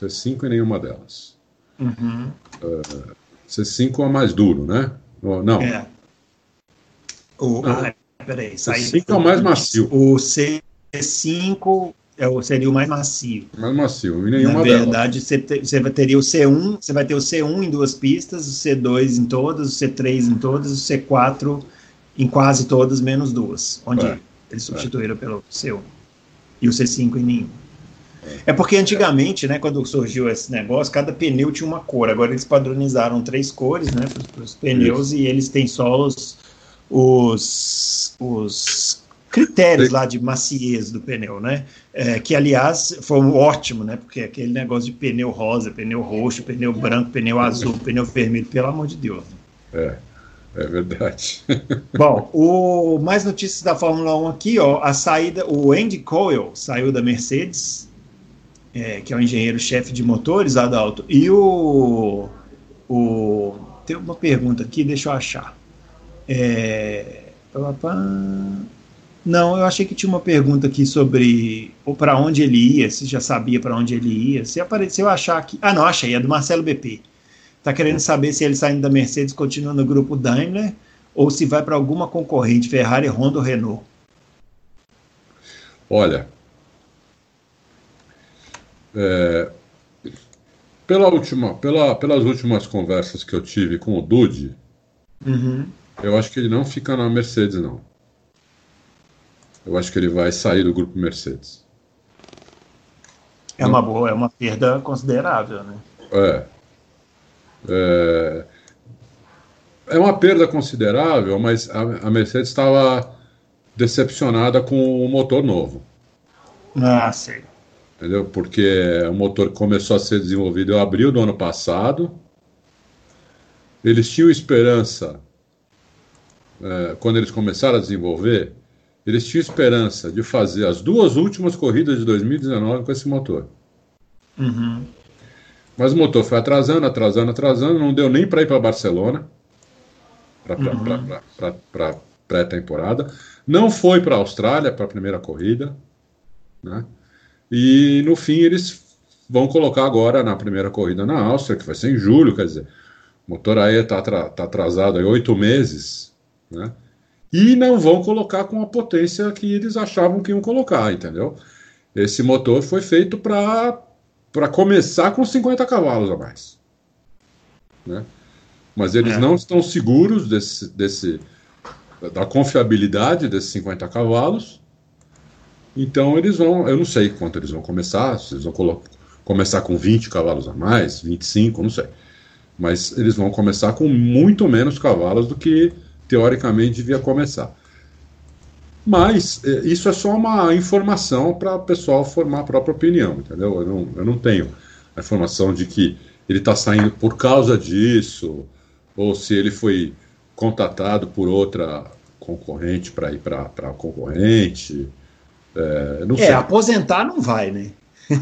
C5 em nenhuma delas. Uhum. Uh, C5 é mais duro, né? Não. É. O, ah, peraí, C5 é o mais macio. O C5 é o, seria o mais macio. Mais macio, em nenhuma Na verdade, você, te, você teria o C1, você vai ter o C1 em duas pistas, o C2 em todas, o C3 em todas, o C4 em quase todas, menos duas, onde é. eles substituíram é. pelo C1. E o C5 em nenhum. É porque antigamente, né, quando surgiu esse negócio, cada pneu tinha uma cor. Agora eles padronizaram três cores, né, para os pneus Isso. e eles têm só os, os, os critérios lá de maciez do pneu, né? É, que, aliás, foi ótimo, né? Porque aquele negócio de pneu rosa, pneu roxo, pneu branco, pneu azul, pneu vermelho, pelo amor de Deus. É, é verdade. *laughs* Bom, o mais notícias da Fórmula 1 aqui, ó, a saída, o Andy Coyle saiu da Mercedes, é, que é o engenheiro-chefe de motores, Adalto, e o, o tem uma pergunta aqui, deixa eu achar. É, não, eu achei que tinha uma pergunta aqui sobre para onde ele ia, se já sabia para onde ele ia. Se apareceu achar aqui. Ah, não, achei, é do Marcelo BP. Está querendo saber se ele saindo da Mercedes continua no grupo Daimler ou se vai para alguma concorrente, Ferrari, Honda ou Renault. Olha, é, pela última, pela, pelas últimas conversas que eu tive com o Dude, uhum. eu acho que ele não fica na Mercedes, não. Eu acho que ele vai sair do grupo Mercedes. É uma boa, é uma perda considerável, né? É. É, é uma perda considerável, mas a, a Mercedes estava decepcionada com o motor novo. Ah, sei. Entendeu? Porque o motor começou a ser desenvolvido em abril do ano passado. Eles tinham esperança, é, quando eles começaram a desenvolver, eles tinham esperança de fazer as duas últimas corridas de 2019 com esse motor. Uhum. Mas o motor foi atrasando, atrasando, atrasando, não deu nem para ir para Barcelona, para uhum. pré-temporada. Não foi para a Austrália para a primeira corrida. Né? E no fim eles vão colocar agora na primeira corrida na Áustria, que vai ser em julho, quer dizer, o motor aí está tá atrasado aí oito meses, né? e não vão colocar com a potência que eles achavam que iam colocar, entendeu? Esse motor foi feito para começar com 50 cavalos a mais. Né? Mas eles é. não estão seguros desse, desse, da confiabilidade desses 50 cavalos. Então eles vão, eu não sei quanto eles vão começar, se eles vão começar com 20 cavalos a mais, 25, não sei. Mas eles vão começar com muito menos cavalos do que teoricamente devia começar. Mas é, isso é só uma informação para o pessoal formar a própria opinião, entendeu? Eu não, eu não tenho a informação de que ele está saindo por causa disso, ou se ele foi contatado por outra concorrente para ir para a concorrente. É, não é, sei. aposentar não vai, né?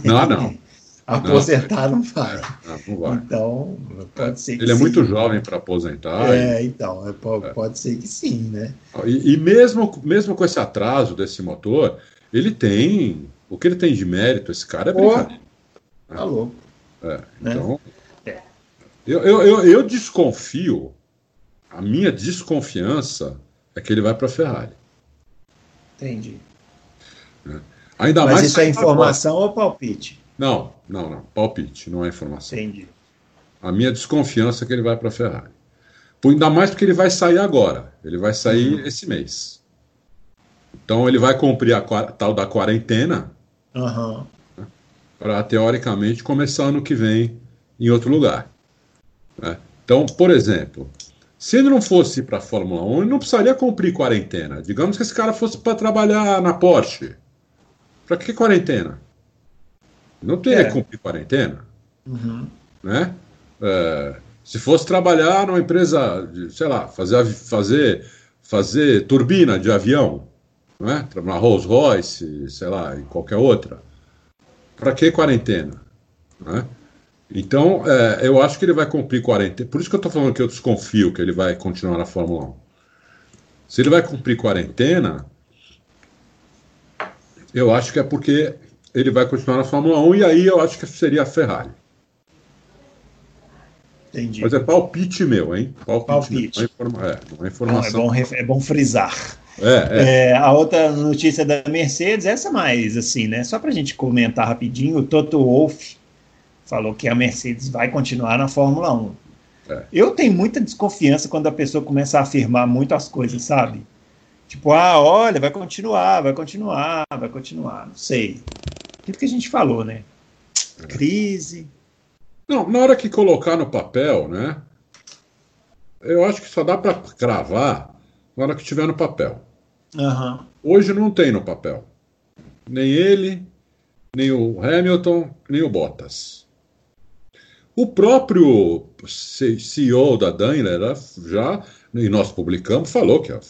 Não, não. *laughs* Aposentar não, não vai. Não, não vai. Então, pode ser que Ele sim. é muito jovem para aposentar. É, e... então, é, pode, é. pode ser que sim, né? E, e, mesmo, mesmo com esse atraso desse motor, ele tem. O que ele tem de mérito, esse cara é brincadeira. Tá é. louco. É, né? então. É. Eu, eu, eu, eu desconfio, a minha desconfiança é que ele vai para a Ferrari. Entendi. É. Ainda Mas mais isso é informação ou palpite? Não, não, não. Palpite, não é informação. Entendi. A minha desconfiança é que ele vai para a Ferrari. Por, ainda mais porque ele vai sair agora. Ele vai sair uhum. esse mês. Então ele vai cumprir a tal da quarentena uhum. né, para, teoricamente, começar ano que vem em outro lugar. Né? Então, por exemplo, se ele não fosse para a Fórmula 1, ele não precisaria cumprir quarentena. Digamos que esse cara fosse para trabalhar na Porsche. Para que quarentena? Não teria é. que cumprir quarentena. Uhum. Né? É, se fosse trabalhar numa empresa, de, sei lá, fazer, fazer, fazer turbina de avião, né? na Rolls Royce, sei lá, em qualquer outra, para que quarentena? Né? Então, é, eu acho que ele vai cumprir quarentena. Por isso que eu estou falando que eu desconfio que ele vai continuar na Fórmula 1. Se ele vai cumprir quarentena, eu acho que é porque ele vai continuar na Fórmula 1 e aí eu acho que seria a Ferrari. Entendi. Mas é palpite meu, hein? Palpite. palpite. Não, é é, não é informação. Não, é, bom, é bom frisar. É, é. é, a outra notícia da Mercedes, essa mais assim, né? Só para a gente comentar rapidinho, o Toto Wolff falou que a Mercedes vai continuar na Fórmula 1. É. Eu tenho muita desconfiança quando a pessoa começa a afirmar muito as coisas, sabe? Tipo, ah, olha, vai continuar, vai continuar, vai continuar. Não sei. Aquilo que a gente falou, né? Crise. Não, na hora que colocar no papel, né? Eu acho que só dá para cravar na hora que tiver no papel. Uhum. Hoje não tem no papel. Nem ele, nem o Hamilton, nem o Bottas. O próprio CEO da Daimler já, e nós publicamos, falou que a,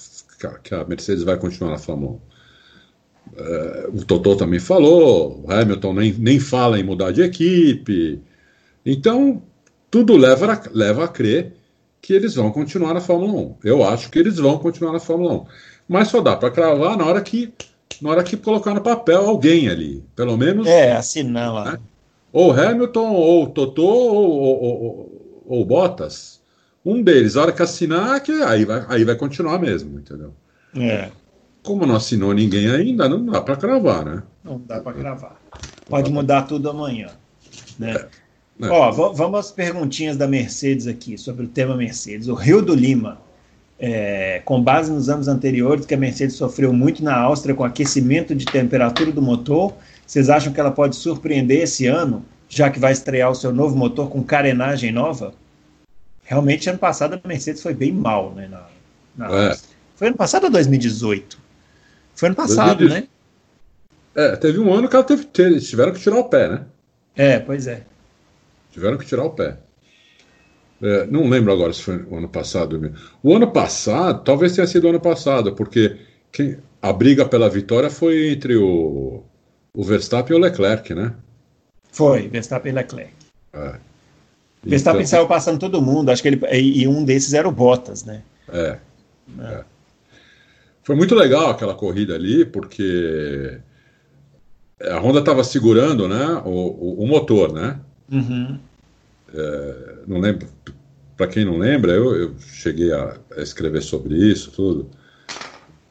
que a Mercedes vai continuar na Fórmula 1. É, o Totó também falou, o Hamilton nem, nem fala em mudar de equipe. Então, tudo leva a, leva a crer que eles vão continuar na Fórmula 1. Eu acho que eles vão continuar na Fórmula 1. Mas só dá para cravar na hora que na hora que colocar no papel alguém ali, pelo menos. É, assinar lá. Né? Ou Hamilton, ou Totó, ou, ou, ou, ou, Bottas. Um deles, a hora que assinar, que aí vai, aí vai continuar mesmo, entendeu? É. Como não assinou ninguém ainda, não dá para cravar, né? Não dá para cravar. Pode mudar tudo amanhã. Né? É. É. Ó, vamos às perguntinhas da Mercedes aqui, sobre o tema Mercedes. O Rio do Lima, é, com base nos anos anteriores, que a Mercedes sofreu muito na Áustria com aquecimento de temperatura do motor, vocês acham que ela pode surpreender esse ano, já que vai estrear o seu novo motor com carenagem nova? Realmente, ano passado a Mercedes foi bem mal, né? Na, na é. Foi ano passado ou 2018? Foi ano passado, 2018. né? É, teve um ano que ela teve, tiveram que tirar o pé, né? É, pois é. Tiveram que tirar o pé. É, não lembro agora se foi o ano passado. O ano passado, talvez tenha sido o ano passado, porque quem, a briga pela vitória foi entre o, o Verstappen e o Leclerc, né? Foi, Verstappen e Leclerc. É. Verstappen então, saiu passando todo mundo, acho que ele. E um desses era o Bottas, né? É. é. Foi muito legal aquela corrida ali, porque a Honda estava segurando né, o, o, o motor, né? Uhum. É, não lembro, para quem não lembra, eu, eu cheguei a, a, escrever sobre isso tudo,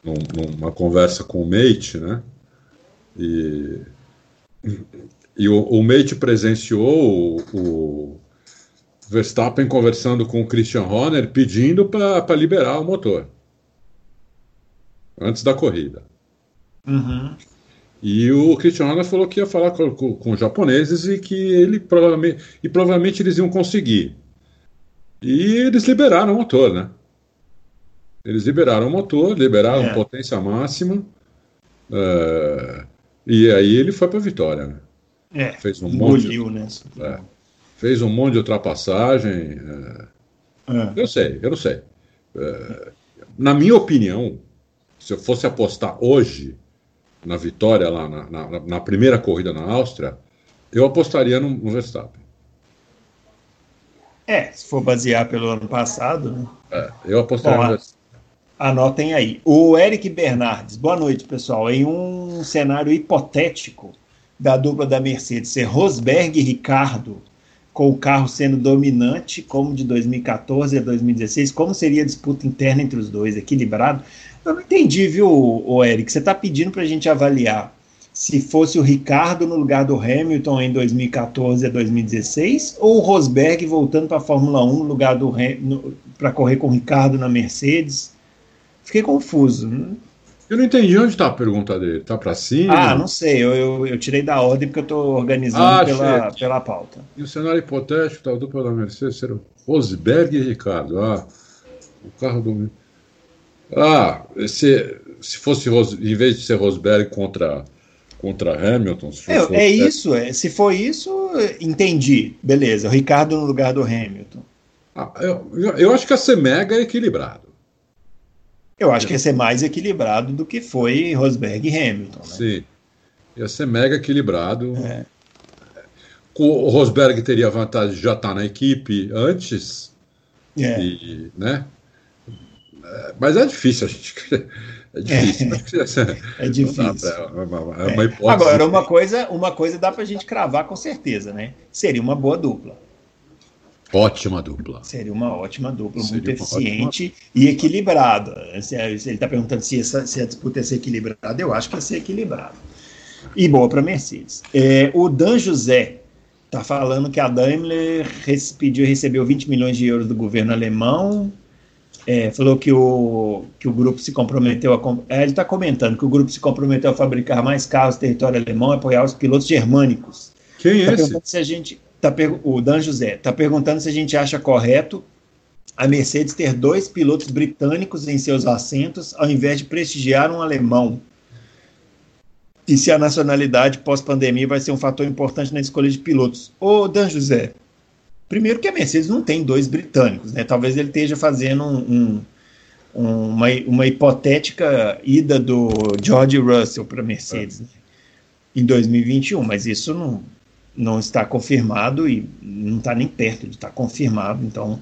num, numa conversa com o Mate, né? E, e o, o Mate presenciou o, o Verstappen conversando com o Christian Horner pedindo para liberar o motor antes da corrida. Uhum. E o Christian Horner falou que ia falar com, com, com, os japoneses e que ele provavelmente, e provavelmente eles iam conseguir. E eles liberaram o motor, né? Eles liberaram o motor, liberaram é. potência máxima. Uh, e aí ele foi para a vitória, né? É, fez um monte de, né? É, fez um monte de ultrapassagem. Uh, é. Eu sei, eu não sei. Uh, na minha opinião, se eu fosse apostar hoje, na vitória lá na, na, na, primeira corrida na Áustria, eu apostaria no, no, Verstappen. É, se for basear pelo ano passado, né? É, eu apostaria Bom, no Verstappen. Anotem aí. O Eric Bernardes, boa noite, pessoal. Em um cenário hipotético da dupla da Mercedes ser Rosberg e Ricardo, com o carro sendo dominante, como de 2014 a 2016, como seria a disputa interna entre os dois, equilibrado? Eu não entendi, viu, o Eric? Você está pedindo para a gente avaliar se fosse o Ricardo no lugar do Hamilton em 2014 a 2016 ou o Rosberg voltando para a Fórmula 1 no lugar do para correr com o Ricardo na Mercedes? Fiquei confuso. Né? Eu não entendi onde está a pergunta dele. Está para cima? Ah, não sei. Eu, eu, eu, tirei da ordem porque eu estou organizando ah, pela, pela pauta. E o cenário hipotético da dupla da Mercedes ser o Rosberg e Ricardo. Ah, o carro do. Ah, se, se fosse em vez de ser Rosberg contra contra Hamilton. É, é, isso, é. Se for isso, entendi. Beleza, o Ricardo no lugar do Hamilton. Ah, eu, eu acho que ia ser mega equilibrado. Eu acho que ia ser mais equilibrado do que foi Rosberg e Hamilton. Né? Sim, ia ser mega equilibrado. É. O Rosberg teria a vantagem de já estar na equipe antes. É. E, né? É, mas é difícil, a gente. É difícil. É, é difícil. é uma, é uma hipótese. Agora, uma coisa, uma coisa dá pra gente cravar com certeza, né? Seria uma boa dupla. Ótima dupla. Seria uma ótima dupla, Seria muito eficiente ótima... e equilibrada. Se ele está perguntando se, essa, se a disputa ia ser equilibrada, eu acho que ia ser equilibrada. E boa para Mercedes. É, o Dan José está falando que a Daimler pediu recebeu 20 milhões de euros do governo alemão é, falou que o, que o grupo se comprometeu a. É, ele está comentando que o grupo se comprometeu a fabricar mais carros no território alemão e apoiar os pilotos germânicos. Quem é tá esse? Se a gente, tá, o Dan José está perguntando se a gente acha correto a Mercedes ter dois pilotos britânicos em seus assentos, ao invés de prestigiar um alemão? E se a nacionalidade pós-pandemia vai ser um fator importante na escolha de pilotos? Ô, Dan José, primeiro que a Mercedes não tem dois britânicos, né? Talvez ele esteja fazendo um, um, uma, uma hipotética ida do George Russell para a Mercedes né? em 2021, mas isso não, não está confirmado e não está nem perto de estar confirmado, então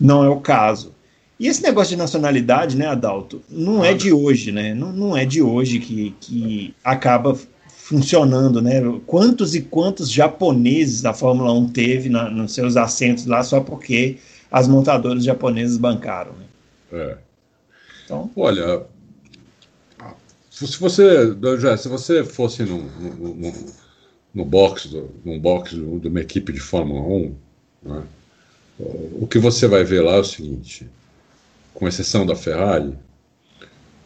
não é o caso. E esse negócio de nacionalidade, né, Adalto, não é de hoje, né? Não, não é de hoje que, que acaba funcionando, né? Quantos e quantos japoneses a Fórmula 1 teve na, nos seus assentos lá só porque as montadoras japonesas bancaram, né? É. Então, Olha, se você, já, se você fosse no, no, no, no box, num box de uma equipe de Fórmula 1, né, o que você vai ver lá é o seguinte: com exceção da Ferrari,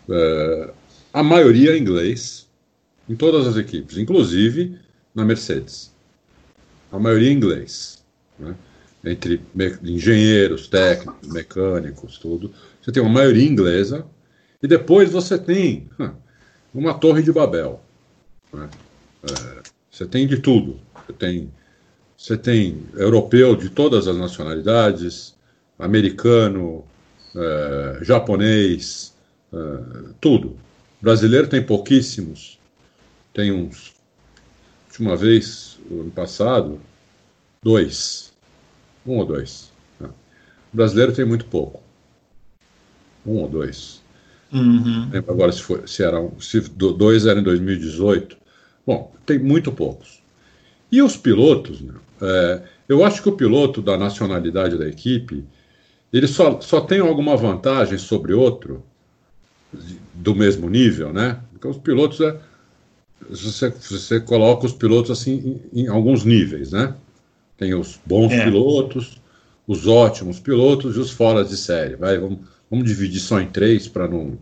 é, a maioria é inglês, em todas as equipes, inclusive na Mercedes. A maioria é inglês. Né? Entre engenheiros, técnicos, mecânicos, tudo. Você tem uma maioria inglesa, e depois você tem uma torre de Babel. Né? É, você tem de tudo. Você tem, você tem europeu de todas as nacionalidades, americano, é, japonês, é, tudo. Brasileiro tem pouquíssimos, tem uns. Última vez, ano passado, dois. Um ou dois. Né? Brasileiro tem muito pouco. Um ou dois. Uhum. Lembro agora se, se, era, se dois eram em 2018. Bom, tem muito poucos. E os pilotos, né? é, eu acho que o piloto da nacionalidade da equipe ele só, só tem alguma vantagem sobre outro do mesmo nível, né? Porque os pilotos é, você, você coloca os pilotos assim em, em alguns níveis, né? Tem os bons é. pilotos, os ótimos pilotos e os fora de série. Vai, vamos, vamos dividir só em três para não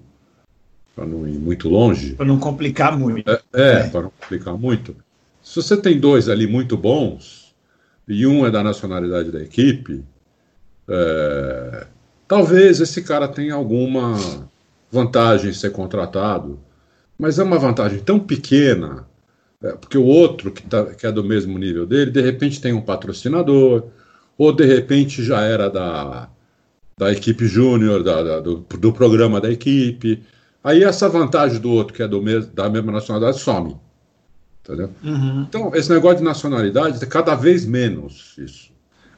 para não ir muito longe. Para não complicar muito. É, é, é. para não complicar muito. Se você tem dois ali muito bons e um é da nacionalidade da equipe, é, talvez esse cara tenha alguma vantagem em ser contratado, mas é uma vantagem tão pequena, é, porque o outro que, tá, que é do mesmo nível dele, de repente tem um patrocinador, ou de repente já era da, da equipe júnior, do, do programa da equipe. Aí essa vantagem do outro, que é do mesmo, da mesma nacionalidade, some. Entendeu? Uhum. Então, esse negócio de nacionalidade é cada vez menos isso.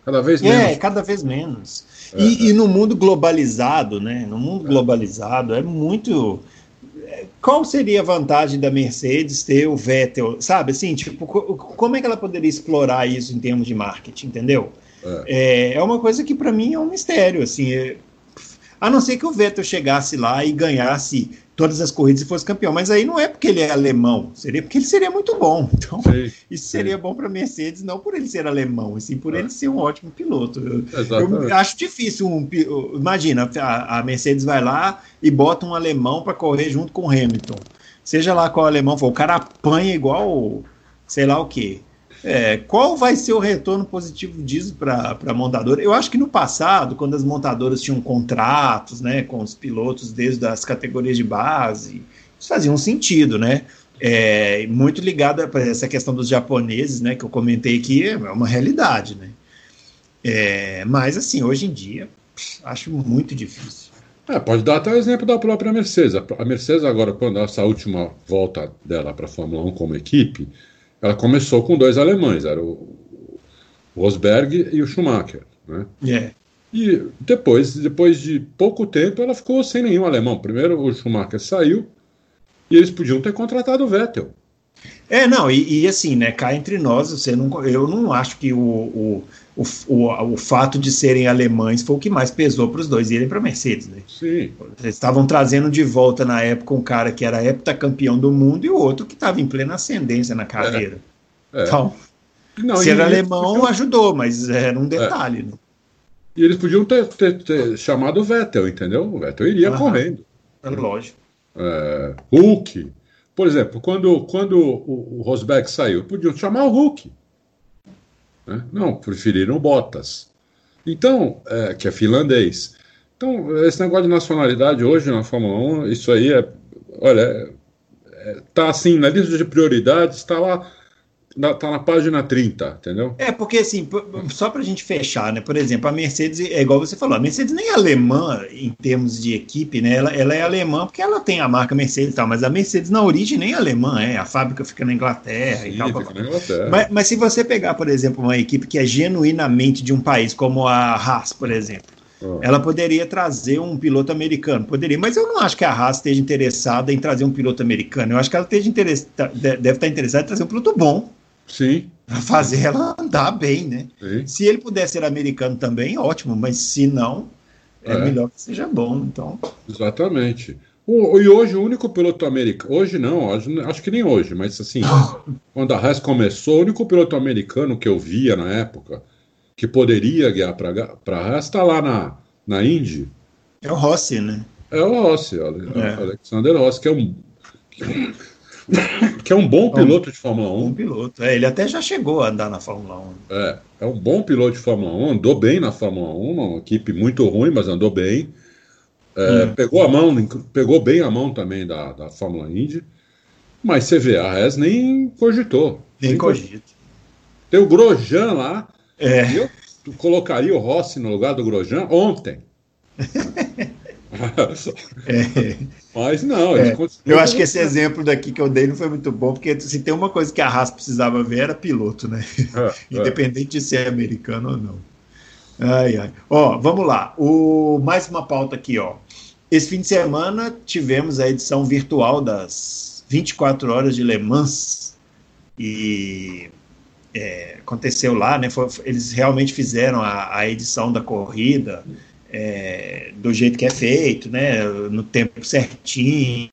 Cada vez é, menos. É, cada vez menos. É, e, é. e, no mundo globalizado, né? No mundo globalizado é muito. É, qual seria a vantagem da Mercedes ter o Vettel? Sabe assim, tipo, como é que ela poderia explorar isso em termos de marketing, entendeu? É, é uma coisa que para mim é um mistério, assim. A não ser que o Vettel chegasse lá e ganhasse todas as corridas e fosse campeão. Mas aí não é porque ele é alemão, seria porque ele seria muito bom. *laughs* Então, sim, isso seria sim. bom para Mercedes, não por ele ser alemão, assim por é. ele ser um ótimo piloto. Eu, eu acho difícil um. Imagina, a, a, Mercedes vai lá e bota um alemão para correr junto com o Hamilton. Seja lá qual alemão for, o cara apanha igual sei lá o quê. É, qual vai ser o retorno positivo disso para a montadora? Eu acho que no passado, quando as montadoras tinham contratos né, com os pilotos desde as categorias de base, isso fazia um sentido, né? É, muito ligado a essa questão dos japoneses, né, que eu comentei aqui, é uma realidade, né? É, mas, assim, hoje em dia, acho muito difícil. É, pode dar até o exemplo da própria Mercedes. A Mercedes, agora, quando essa última volta dela para a Fórmula 1 como equipe, ela começou com dois alemães, era o Rosberg e o Schumacher, né? Yeah. É. E depois, depois de pouco tempo, ela ficou sem nenhum alemão. Primeiro o Schumacher saiu e eles podiam ter contratado o Vettel. É, não, e, e, assim, né, cá entre nós, você não, eu não acho que o, o, o, o, o fato de serem alemães foi o que mais pesou para os dois irem para a Mercedes, né? Sim. Eles estavam trazendo de volta na época um cara que era heptacampeão do mundo e o outro que estava em plena ascendência na carreira. É. É. Então, não, ser alemão podiam... ajudou, mas era um detalhe. É. Né? E eles podiam ter, ter, ter, chamado o Vettel, entendeu? O Vettel iria Aham. correndo. É lógico. É, Hulk, por exemplo, quando, quando o, o Rosberg saiu, podiam chamar o Hulk. Né? Não, preferiram Bottas. Então, é, que é finlandês. Então, esse negócio de nacionalidade hoje na Fórmula 1, isso aí é. Olha, é, tá assim, na lista de prioridades, está lá na, tá na página 30, entendeu? É, porque assim, só para a gente fechar, né? Por exemplo, a Mercedes, é igual você falou, a Mercedes nem é alemã em termos de equipe, né? Ela, ela é alemã porque ela tem a marca Mercedes e tal, mas a Mercedes na origem nem é alemã, é. A fábrica fica na Inglaterra Sim, e tal. Fica na Inglaterra. Mas, mas se você pegar, por exemplo, uma equipe que é genuinamente de um país, como a Haas, por exemplo, ah. ela poderia trazer um piloto americano, poderia, mas eu não acho que a Haas esteja interessada em trazer um piloto americano. Eu acho que ela esteja interessa, deve estar interessada em trazer um piloto bom. Sim. Para fazer ela andar bem, né? Sim. Se ele puder ser americano também, ótimo, mas se não, é, é. melhor que seja bom. Então. Exatamente. O, e hoje o único piloto americano, hoje não, hoje, acho que nem hoje, mas assim, *laughs* quando a Haas começou, o único piloto americano que eu via na época que poderia guiar para a Haas está lá na, na Indy. É o Rossi, né? É o Rossi, é. Alexander Rossi, que é um, que é um bom piloto de Fórmula 1. Bom piloto. É, ele até já chegou a andar na Fórmula 1. É, é um bom piloto de Fórmula 1, andou bem na Fórmula 1, uma equipe muito ruim, mas andou bem. É, hum. Pegou a mão, pegou bem a mão também da, da Fórmula Indy. Mas você vê, a Res nem cogitou. Nem, cogita. Tem o Grosjean lá. É. Eu colocaria o Rossi no lugar do Grosjean ontem. *laughs* é. Mas não, é. Eu acho que esse exemplo daqui que eu dei não foi muito bom, porque se tem uma coisa que a Haas precisava ver era piloto, né? É, *laughs* é. Independente de ser americano ou não. Ai, ai. Ó, vamos lá. O, mais uma pauta aqui, ó. Esse fim de semana tivemos a edição virtual das 24 horas de Le Mans. E é, aconteceu lá, né? Foi, eles realmente fizeram a, a edição da corrida é, do jeito que é feito, né, no tempo certinho.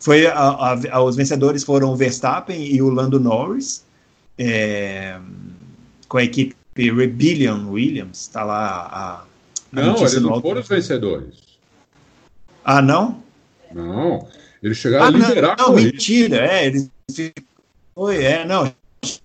Foi a, a, a, os vencedores foram o Verstappen e o Lando Norris, é, com a equipe Rebellion Williams, está lá a, a Não, eles não foram os vencedores. Ah, não? Não, eles chegaram ah, a liderar não, não mentira, é, eles foi, é, não,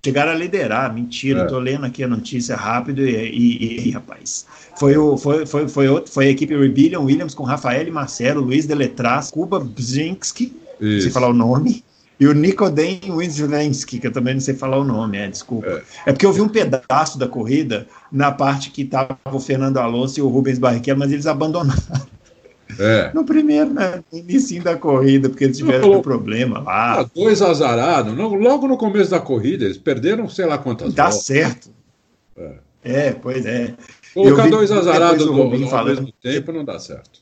chegaram a liderar, mentira, é. tô lendo aqui a notícia rápido e, e, e rapaz, foi, o, foi, foi, foi, outro, foi a equipe Rebellion Williams com Rafael Marcelo, Luiz Deletraz, Kuba Bzinski, se falar o nome, e o Nikodem Winsvensky, que eu também não sei falar o nome, é, desculpa. É. é. porque eu vi um pedaço da corrida na parte que estava o Fernando Alonso e o Rubens Barrichello, mas eles abandonaram. É. No primeiro, né? No início da corrida, porque eles tiveram um problema lá. Ah, dois azarados. Logo no começo da corrida, eles perderam sei lá quantas Dá voltas. certo. É. é, pois é. Colocar dois azarados do, ao mesmo tempo não dá certo.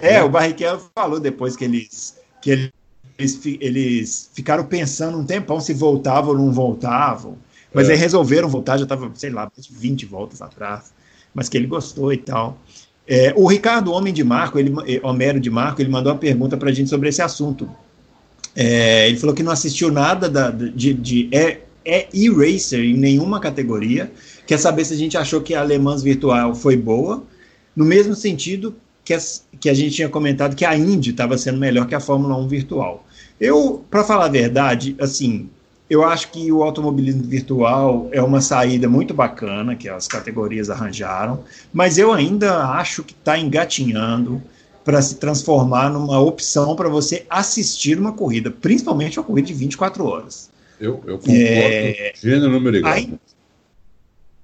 É, é, o Barrichello falou depois que eles, que eles, eles ficaram pensando um tempão se voltavam ou não voltavam. Mas é. aí resolveram voltar, já estava, sei lá, 20 voltas atrás. Mas que ele gostou e tal. É, o Ricardo Homem de Marco, ele, é, Homero de Marco, ele mandou uma pergunta para a gente sobre esse assunto. É, ele falou que não assistiu nada da, de, de é, é e-racer em nenhuma categoria quer saber se a gente achou que a Alemãs Virtual foi boa, no mesmo sentido que, as, que a gente tinha comentado que a Indy estava sendo melhor que a Fórmula 1 virtual. Eu, para falar a verdade, assim, eu acho que o automobilismo virtual é uma saída muito bacana que as categorias arranjaram, mas eu ainda acho que está engatinhando para se transformar numa opção para você assistir uma corrida, principalmente uma corrida de 24 horas. Eu, eu concordo. É, gênero número igual.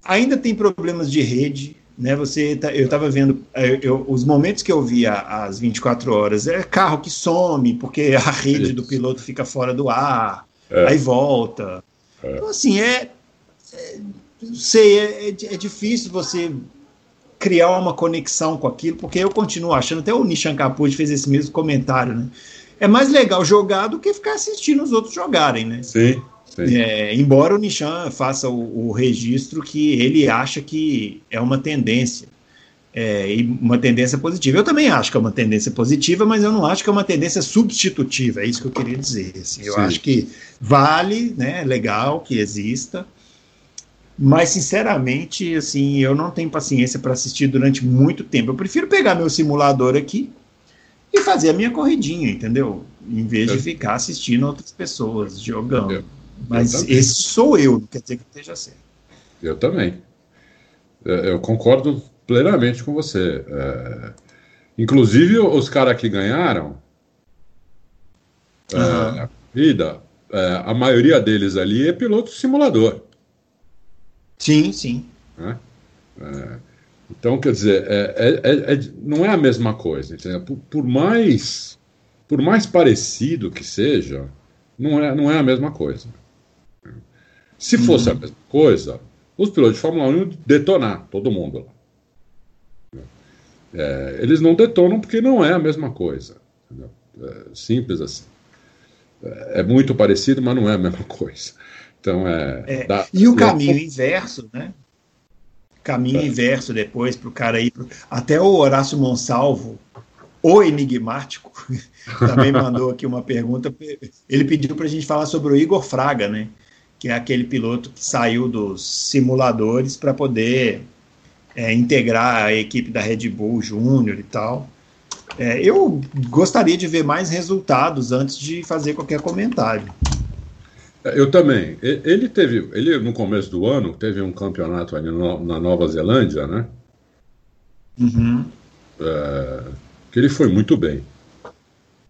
Ainda tem problemas de rede, né? Você tá, eu estava vendo eu, eu, os momentos que eu via às 24 horas é carro que some porque a rede do piloto fica fora do ar, é. aí volta. É. Então assim é, é sei é, é, é, difícil você criar uma conexão com aquilo porque eu continuo achando até o Nishan Kaput fez esse mesmo comentário, né? É mais legal jogar do que ficar assistindo os outros jogarem, né? Sim. É, embora o Nishan faça o, o, registro que ele acha que é uma tendência, é, e uma tendência positiva. Eu também acho que é uma tendência positiva, mas eu não acho que é uma tendência substitutiva, é isso que eu queria dizer. Assim, eu Sim. acho que vale, né, legal que exista, mas sinceramente, assim, eu não tenho paciência para assistir durante muito tempo. Eu prefiro pegar meu simulador aqui e fazer a minha corridinha, entendeu? Em vez de ficar assistindo outras pessoas jogando. Mas esse sou eu, não quer dizer que esteja certo. Eu também. é, eu concordo plenamente com você. É, inclusive, os caras que ganharam uhum. é, a corrida, é, a maioria deles ali é piloto simulador. Sim, sim. Né? É, então, quer dizer, é, não é a mesma coisa. Por, por, mais, por mais parecido que seja, não é, não é a mesma coisa. Se fosse uhum. a mesma coisa, os pilotos de Fórmula 1 iam detonar todo mundo lá. É, eles não detonam porque não é a mesma coisa. É simples assim. É, é muito parecido, mas não é a mesma *laughs* coisa. Então é. é dá, e o caminho inverso, né? Caminho é. inverso depois para o cara ir. Pro... Até o Horácio Monsalvo, o enigmático, *laughs* também mandou aqui uma pergunta. Ele pediu para a gente falar sobre o Igor Fraga, né? Que é aquele piloto que saiu dos simuladores para poder é, integrar a equipe da Red Bull Júnior e tal. É, eu gostaria de ver mais resultados antes de fazer qualquer comentário. É, eu também. Ele teve, ele no começo do ano teve um campeonato ali na Nova Zelândia, né? Uhum. É, que ele foi muito bem.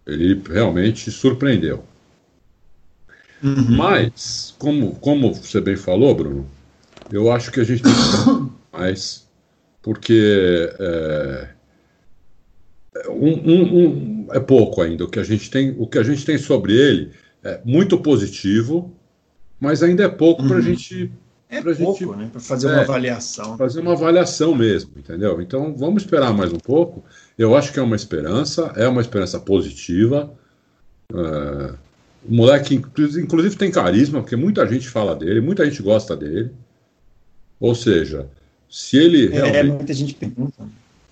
Ele realmente surpreendeu. Uhum. Mas, como, como você bem falou, Bruno, eu acho que a gente tem que mais, porque é, um, um, um, é pouco ainda. O que a gente tem, o que a gente tem sobre ele é muito positivo, mas ainda é pouco uhum. para a gente. É pra pouco, gente, né? Para fazer é, uma avaliação. Fazer uma avaliação mesmo, entendeu? Então vamos esperar mais um pouco. Eu acho que é uma esperança, é uma esperança positiva. É, o moleque, inclusive, tem carisma, porque muita gente fala dele, muita gente gosta dele. Ou seja, se ele. É, realmente, muita gente pergunta.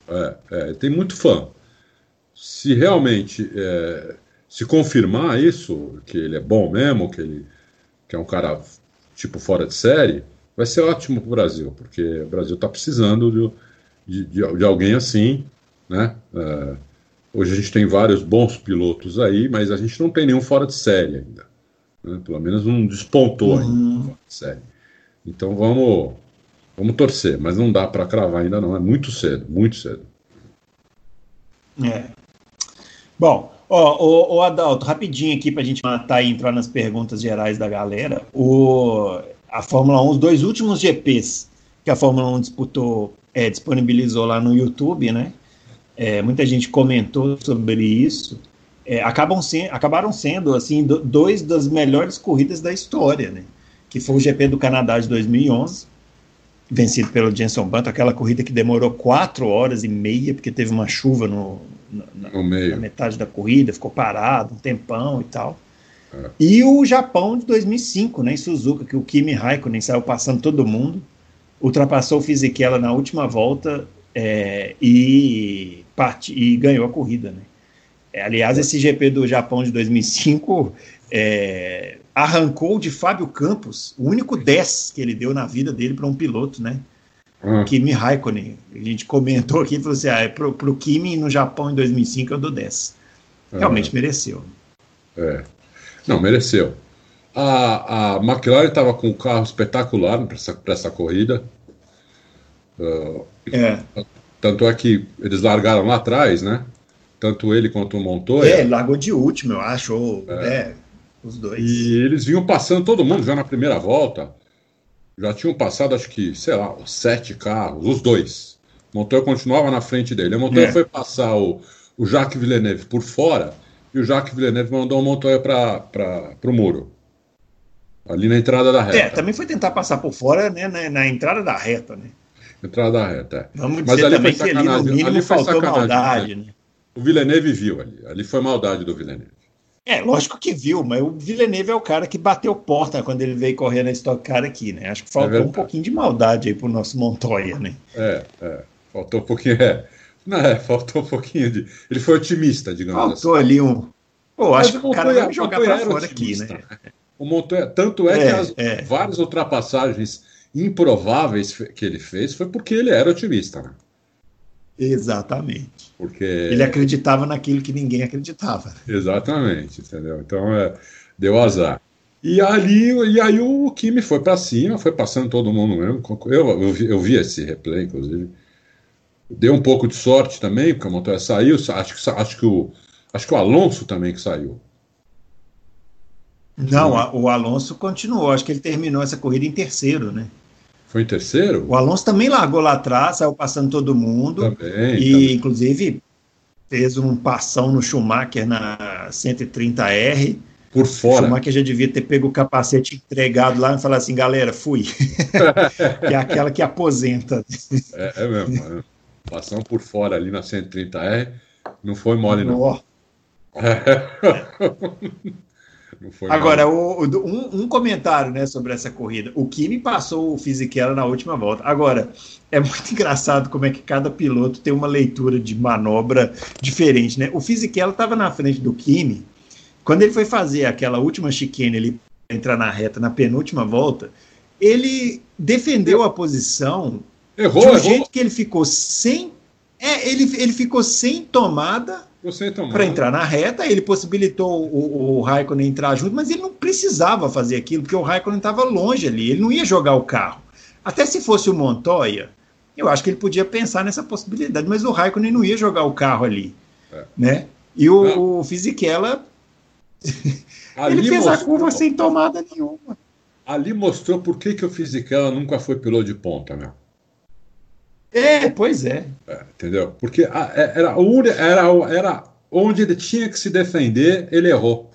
É, é, tem muito fã. Se realmente é, se confirmar isso, que ele é bom mesmo, que ele que é um cara tipo fora de série, vai ser ótimo para o Brasil, porque o Brasil está precisando de, de, de, alguém assim, né? Uh, hoje a gente tem vários bons pilotos aí, mas a gente não tem nenhum fora de série ainda. Né? Pelo menos não despontou ainda uhum. fora de série. Então vamos, vamos torcer, mas não dá para cravar ainda não, é muito cedo, muito cedo. É. Bom, Ó, o, Adalto, rapidinho aqui para a gente matar e entrar nas perguntas gerais da galera. O, a Fórmula 1, os dois últimos GPs que a Fórmula 1 disputou, é, disponibilizou lá no YouTube, né? É, muita gente comentou sobre isso. É, acabam se, acabaram sendo assim do, dois das melhores corridas da história, né? Que foi o GP do Canadá de 2011, vencido pelo Jenson Button, aquela corrida que demorou quatro horas e meia porque teve uma chuva no, na, na, metade da corrida, ficou parado um tempão e tal. É. E o Japão de 2005, né, em Suzuka, que o Kimi Raikkonen saiu passando todo mundo, ultrapassou o Fisichella na última volta é, e, part... e ganhou a corrida. Né? É, aliás, esse GP do Japão de 2005 é, arrancou de Fábio Campos o único 10 que ele deu na vida dele para um piloto, né? Hum. Kimi Raikkonen. A gente comentou aqui e falou assim: ah, é pro, pro Kimi no Japão em 2005 eu dou 10. Realmente ah. mereceu. É. Não, mereceu. A, a McLaren estava com um carro espetacular para essa, essa corrida. Uh, é. Tanto é que eles largaram lá atrás, né? Tanto ele quanto o Montoya. É, largou de último, eu acho. Ou, é. é. os dois. E eles vinham passando todo mundo já na primeira volta já tinham passado, acho que, sei lá, sete carros, os dois. O Montoya continuava na frente dele. O Montoya é. foi passar o, o Jacques Villeneuve por fora e o Jacques Villeneuve mandou o Montoya para o muro. Ali na entrada da reta. É, também foi tentar passar por fora né, na, na entrada da reta, né? Entrada da reta, é. Vamos Mas dizer ali também que ali no mínimo ali faltou maldade, né? O Villeneuve viu ali. Ali foi maldade do Villeneuve. É, lógico que viu, mas o Villeneuve é o cara que bateu porta quando ele veio correr na Stock Car aqui, né? Acho que faltou é um pouquinho de maldade aí pro nosso Montoya, né? É, é. Faltou um pouquinho, é. Não, é, faltou um pouquinho de. Ele foi otimista, digamos faltou assim. ali um. Pô, acho que o cara vai jogar para fora aqui, né? O Montoya, tanto é, é que as é. várias ultrapassagens improváveis que ele fez foi porque ele era otimista, né? Exatamente. Porque ele acreditava naquilo que ninguém acreditava. Exatamente, entendeu? Então é, deu azar. E ali, e aí o Kimi foi para cima, foi passando todo mundo mesmo. Eu, eu, vi, eu vi esse replay, inclusive. Deu um pouco de sorte também, porque a Montoya saiu. Acho que, acho que, o, acho que o Alonso também que saiu. Não, a, o Alonso continuou. Acho que ele terminou essa corrida em terceiro, né? Foi em terceiro? O Alonso também largou lá atrás, saiu passando todo mundo. Também. E, também. inclusive, fez um passão no Schumacher na 130R. Por fora. O Schumacher já devia ter pego o capacete entregado lá e falar assim, galera, fui. *laughs* que é aquela que aposenta. É, é mesmo. É. Passão por fora ali na 130R, não foi mole, não. *laughs* Oh. Agora, o, um, um, comentário né, sobre essa corrida. O Kimi passou o Fisichella na última volta. Agora, é muito *laughs* engraçado como é que cada piloto tem uma leitura de manobra diferente. Né? O Fisichella estava na frente do Kimi. Quando ele foi fazer aquela última chicane, ele entrar na reta na penúltima volta, ele defendeu a posição errou, de um errou. jeito que ele ficou sem. É, ele, ele ficou sem tomada para entrar na reta, ele possibilitou o, o Raikkonen entrar junto, mas ele não precisava fazer aquilo, porque o Raikkonen estava longe ali, ele não ia jogar o carro. Até se fosse o Montoya, eu acho que ele podia pensar nessa possibilidade, mas o Raikkonen não ia jogar o carro ali. É. Né? E o, o Fisichella, *laughs* ele fez mostrou, a curva sem tomada nenhuma. Ali mostrou por que, que o Fisichella nunca foi piloto de ponta, né? É, pois é. é entendeu? Porque é, era, era, era onde ele tinha que se defender, ele errou.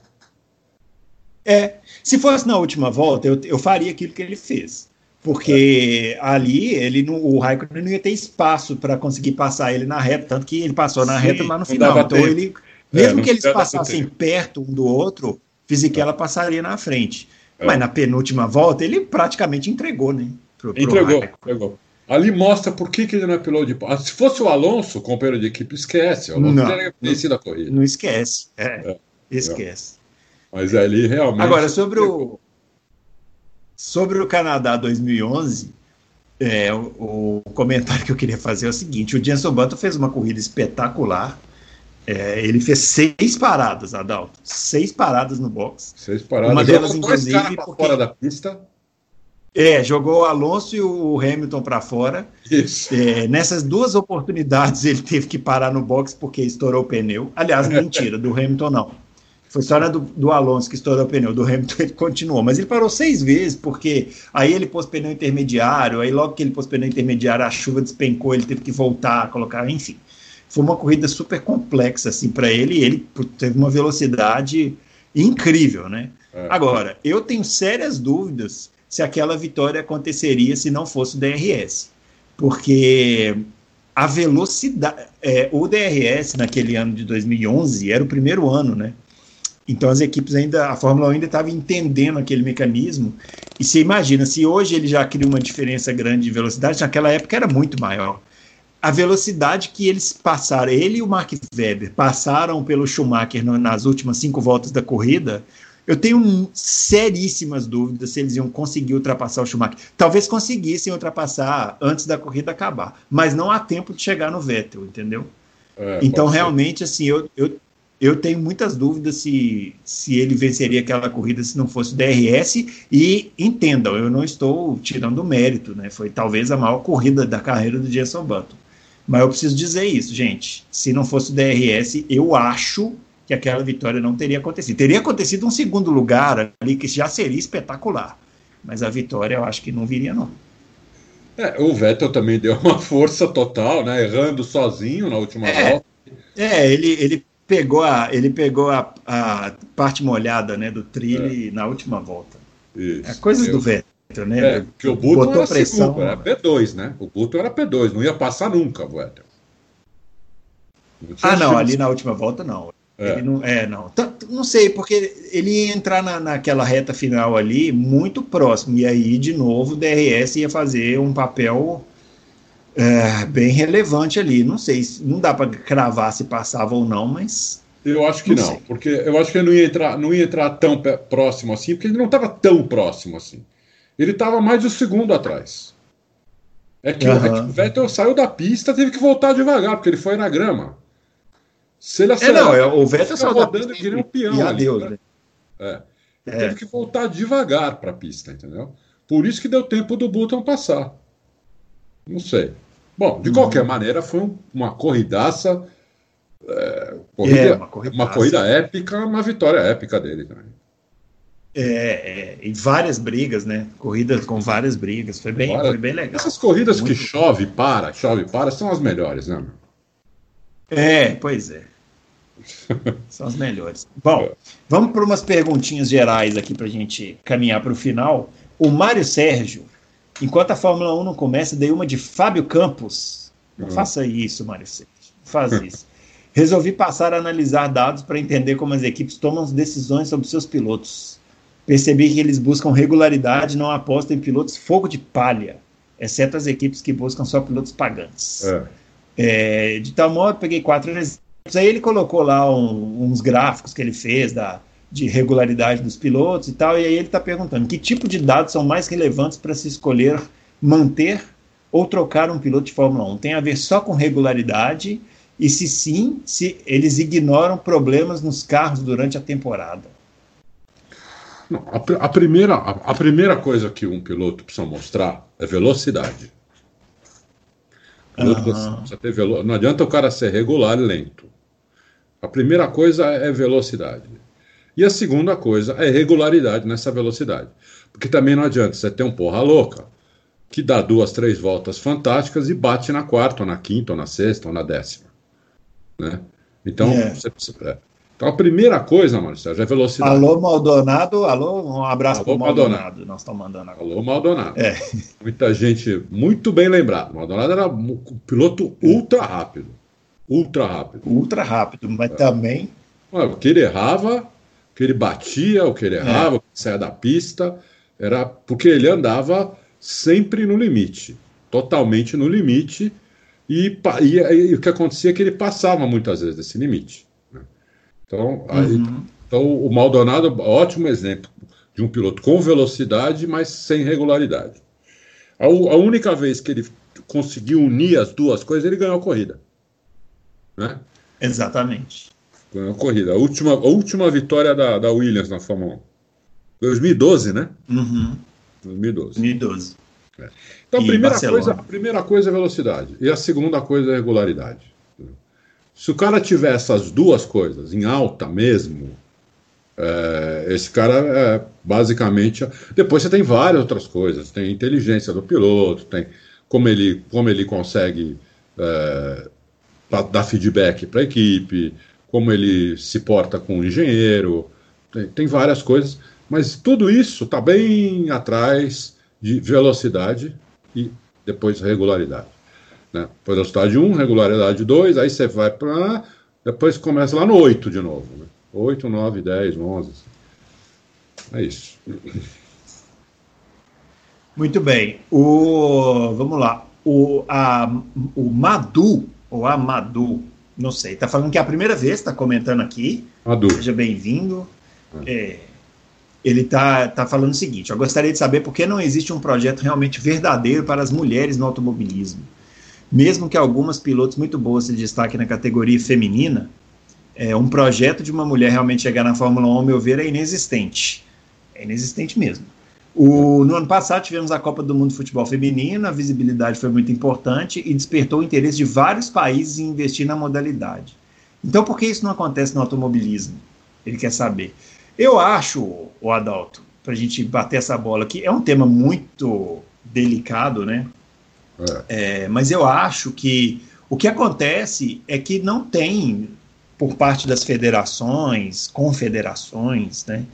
É, se fosse na última volta, eu, eu faria aquilo que ele fez. Porque é. ali ele não, o Raikkonen não ia ter espaço para conseguir passar ele na reta, tanto que ele passou na Sim, reta lá no final. Então tempo. ele, é, mesmo é, que eles passassem perto um do outro, Fisichella é. passaria na frente. É. Mas na penúltima volta ele praticamente entregou, né? Pro, pro entregou, entregou. Ali mostra por que, que ele não é piloto de ponta. Se fosse o Alonso, companheiro de equipe, esquece. O Alonso não, teria vencido a corrida. Não esquece. É, é esquece. Mas ali realmente. Agora, sobre o, sobre o Canadá 2011, é, o, o, comentário que eu queria fazer é o seguinte: o Jenson Button fez uma corrida espetacular. É, ele fez seis paradas, Adalto. Seis paradas no box. Seis paradas. Uma delas, inclusive, porque... fora da pista é, jogou o Alonso e o Hamilton para fora. Isso. É, nessas duas oportunidades ele teve que parar no box porque estourou o pneu. Aliás, *laughs* mentira, do Hamilton não. Foi só na do, do, Alonso que estourou o pneu, do Hamilton ele continuou. Mas ele parou seis vezes, porque aí ele pôs pneu intermediário, aí logo que ele pôs pneu intermediário, a chuva despencou, ele teve que voltar, colocar, enfim. Foi uma corrida super complexa assim para ele, e ele teve uma velocidade incrível, né? É. Agora, eu tenho sérias dúvidas se aquela vitória aconteceria se não fosse o DRS. Porque a velocidade. É, o DRS naquele ano de 2011 era o primeiro ano, né? Então as equipes ainda, a Fórmula 1 ainda estava entendendo aquele mecanismo. E você imagina, se hoje ele já cria uma diferença grande de velocidade, naquela época era muito maior. A velocidade que eles passaram, ele e o Mark Webber passaram pelo Schumacher no, nas últimas cinco voltas da corrida, eu tenho seríssimas dúvidas se eles iam conseguir ultrapassar o Schumacher. Talvez conseguissem ultrapassar antes da corrida acabar, mas não há tempo de chegar no Vettel, entendeu? É, então, realmente, assim, eu, eu, eu tenho muitas dúvidas se, se ele venceria aquela corrida se não fosse o DRS. E entendam, eu não estou tirando mérito, né? Foi talvez a maior corrida da carreira do Jenson Button. Mas eu preciso dizer isso, gente. Se não fosse o DRS, eu acho que aquela vitória não teria acontecido. Teria acontecido um segundo lugar ali, que já seria espetacular. Mas a vitória eu acho que não viria, não. É, o Vettel também deu uma *laughs* força total, né? Errando sozinho na última é, volta. É, ele, ele pegou a, ele pegou a, a parte molhada né, do trilho é. na última volta. Isso. É coisas Eu, do Vettel, né? É, porque o Button era pressão. Segundo, era P2, né? O Button era P2, não ia passar nunca o Vettel. Não ah, não, ali na última volta não. É. não, é, não. Não sei, porque ele ia entrar na, naquela reta final ali muito próximo, e aí, de novo, o DRS ia fazer um papel é, bem relevante ali. Não sei, não dá para cravar se passava ou não, mas. Eu acho que não, não porque eu acho que ele não ia entrar, não ia entrar tão próximo assim, porque ele não estava tão próximo assim. Ele estava mais de um segundo atrás. É que, uhum. é que o Vettel saiu da pista, teve que voltar devagar, porque ele foi na grama. Se ele acelerar, é, não, é, o Vettel só rodando que nem um peão. E adeus, ali, né? É. Ele é. teve que voltar devagar para a pista, entendeu? Por isso que deu tempo do Button passar. Não sei. Bom, de qualquer uhum. maneira, foi uma corridaça. É, corrida, é, uma, uma, corrida épica, uma vitória épica dele também. É, é, e várias brigas, né? Corridas com várias brigas. Foi bem, foi bem legal. Essas corridas Muito... que chove para, chove para, são as melhores, né? É, pois é. São as melhores. Bom, vamos para umas perguntinhas gerais aqui para a gente caminhar para o final. O Mário Sérgio, enquanto a Fórmula 1 não começa, dei uma de Fábio Campos. Não hum. faça isso, Mário Sérgio. Faz isso. Resolvi passar a analisar dados para entender como as equipes tomam decisões sobre seus pilotos. Percebi que eles buscam regularidade, não apostam em pilotos fogo de palha, exceto as equipes que buscam só pilotos pagantes. É. É, de tal modo, peguei quatro exemplos. Aí ele colocou lá um, uns gráficos que ele fez da, de regularidade dos pilotos e tal, e aí ele está perguntando que tipo de dados são mais relevantes para se escolher manter ou trocar um piloto de Fórmula 1? Tem a ver só com regularidade e se sim, se eles ignoram problemas nos carros durante a temporada. Não, a, a, primeira, a, a, primeira coisa que um piloto precisa mostrar é velocidade. Uhum. ter velo... Não adianta o cara ser regular e lento. A primeira coisa é velocidade. E a segunda coisa é regularidade nessa velocidade. Porque também não adianta você ter um porra louca que dá duas, três voltas fantásticas e bate na quarta, ou na quinta, ou na sexta, ou na décima. Né? Então, é. você, é. então a primeira coisa, Marcelo, é velocidade. Alô, Maldonado. Alô, um abraço para o Maldonado. Maldonado. Nós estamos mandando agora. Alô, Maldonado. É. Muita gente, muito bem lembrado. Maldonado era um piloto ultra rápido. Ultra rápido. Ultra rápido, mas é. também. O que ele errava, o que ele batia, o que ele errava, é. o que saia da pista, era porque ele andava sempre no limite. Totalmente no limite e, e, e, o que acontecia é que ele passava muitas vezes desse limite. Né? Então, aí, uhum. então, o Maldonado, ótimo exemplo de um piloto com velocidade, mas sem regularidade. A, a, única vez que ele conseguiu unir as duas coisas, ele ganhou a corrida. Né? Exatamente. Ganhou a corrida. A última, a última vitória da, da Williams na Fórmula 1. 2012, né? Uhum. 2012. 2012. É. Então, a primeira, coisa, a primeira coisa é velocidade. E a segunda coisa é regularidade. Se o cara tiver essas duas coisas em alta mesmo, é, esse cara é basicamente. Depois você tem várias outras coisas. Tem inteligência do piloto, tem como ele, como ele consegue é, dar feedback para a equipe, como ele se porta com o engenheiro. Tem, tem várias coisas. Mas tudo isso está bem atrás de velocidade e depois regularidade. Né? Velocidade 1, regularidade 2, aí você vai para. Depois começa lá no 8 de novo. Né? 8, 9, 10, 11. É isso. Muito bem. O, vamos lá. O, a, o Madu, ou Amadu, não sei, está falando que é a primeira vez, está comentando aqui. Madu. Seja bem-vindo. É. é ele está tá falando o seguinte: eu gostaria de saber por que não existe um projeto realmente verdadeiro para as mulheres no automobilismo. Mesmo que algumas pilotos muito boas se destaquem na categoria feminina, é, um projeto de uma mulher realmente chegar na Fórmula 1, ao meu ver, é inexistente. É inexistente mesmo. O, no ano passado tivemos a Copa do Mundo de Futebol Feminino, a visibilidade foi muito importante e despertou o interesse de vários países em investir na modalidade. Então, por que isso não acontece no automobilismo? Ele quer saber. Eu acho, o Adalto, para a gente bater essa bola aqui, é um tema muito delicado, né? É. É, mas eu acho que o que acontece é que não tem, por parte das federações, confederações, né?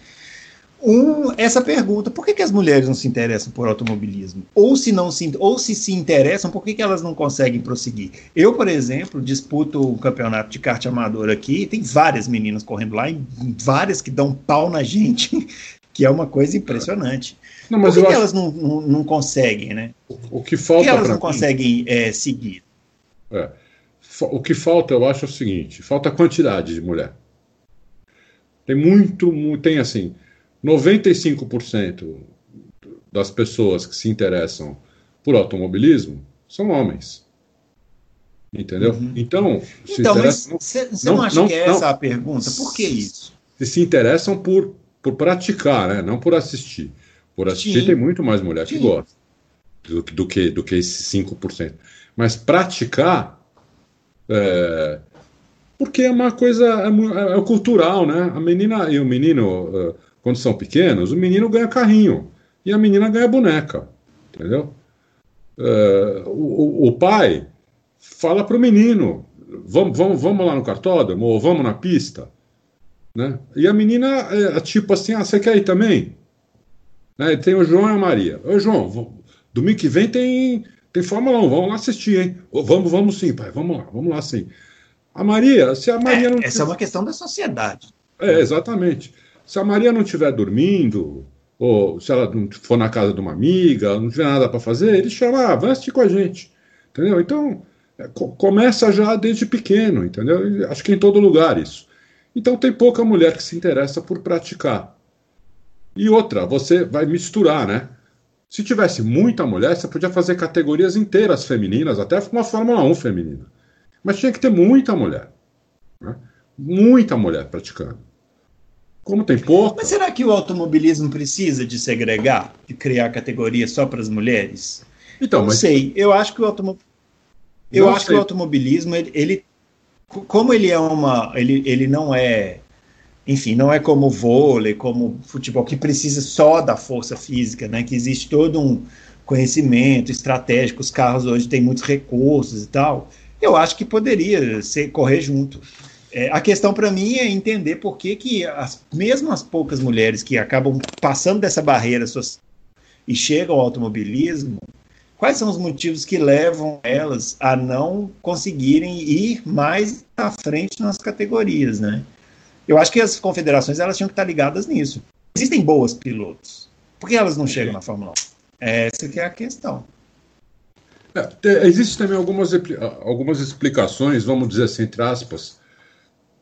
Um, essa pergunta: por que, que as mulheres não se interessam por automobilismo? Ou se não se, ou se, se interessam, por que, que elas não conseguem prosseguir? Eu, por exemplo, disputo um campeonato de kart amador aqui, tem várias meninas correndo lá, e várias que dão pau na gente, *laughs* que é uma coisa impressionante. Não, mas por que, que acho... elas não, não, não, conseguem, né? O, que falta. Por que elas não mim... conseguem é, seguir? É. O que falta, eu acho, é o seguinte: falta quantidade de mulher. Tem muito, tem assim 95% das pessoas que se interessam por automobilismo são homens. Entendeu? Uhum. Então, se então mas você não, não, acha não, que é essa a pergunta? Por que isso? Se se interessam por por praticar, né? Não por assistir. Por assistir Sim. tem muito mais mulher Sim. que gosta do, do, que, do que esses 5%. Mas praticar, é, porque é uma coisa, é, é, cultural, né? A menina e o menino, quando são pequenos, o menino ganha carrinho e a menina ganha boneca, entendeu? É, o, o pai fala para o menino, vamos, vamos, vamos lá no cartódromo, ou vamos na pista, né? E a menina é tipo assim, ah, você quer ir também? Né? Tem o João e a Maria. Ô, João, domingo que vem tem, tem Fórmula 1, vamos lá assistir, hein? Vamos, vamos sim, pai, vamos lá, vamos lá sim. A Maria, se a Maria é, não. Essa é uma questão da sociedade. É, exatamente. Se a Maria não estiver dormindo, ou se ela não for na casa de uma amiga, não tiver nada para fazer, ele chama, ah, com a gente. Entendeu? Então, é, começa já desde pequeno, entendeu? Acho que em todo lugar isso. Então tem pouca mulher que se interessa por praticar. E outra, você vai misturar, né? Se tivesse muita mulher, você podia fazer categorias inteiras femininas, até uma Fórmula 1 feminina. Mas tinha que ter muita mulher. Né? Muita mulher praticando. Como tem pouco. Mas será que o automobilismo precisa de segregar, de criar categorias só para as mulheres? Então, não mas... sei. Eu acho que o automobilismo. Eu acho sei. que o automobilismo, ele, ele, como ele é uma. Ele, ele não é. Enfim, não é como vôlei, como futebol, que precisa só da força física, né? Que existe todo um conhecimento estratégico, os carros hoje têm muitos recursos e tal. Eu acho que poderia ser correr junto. É, a questão para mim é entender por que, que as, mesmo as poucas mulheres que acabam passando dessa barreira e chegam ao automobilismo, quais são os motivos que levam elas a não conseguirem ir mais à frente nas categorias, né? Eu acho que as confederações elas tinham que estar ligadas nisso. Existem boas pilotos. Por que elas não chegam na Fórmula 1? Essa que é a questão. É, Existem também algumas, algumas explicações, vamos dizer assim, entre aspas,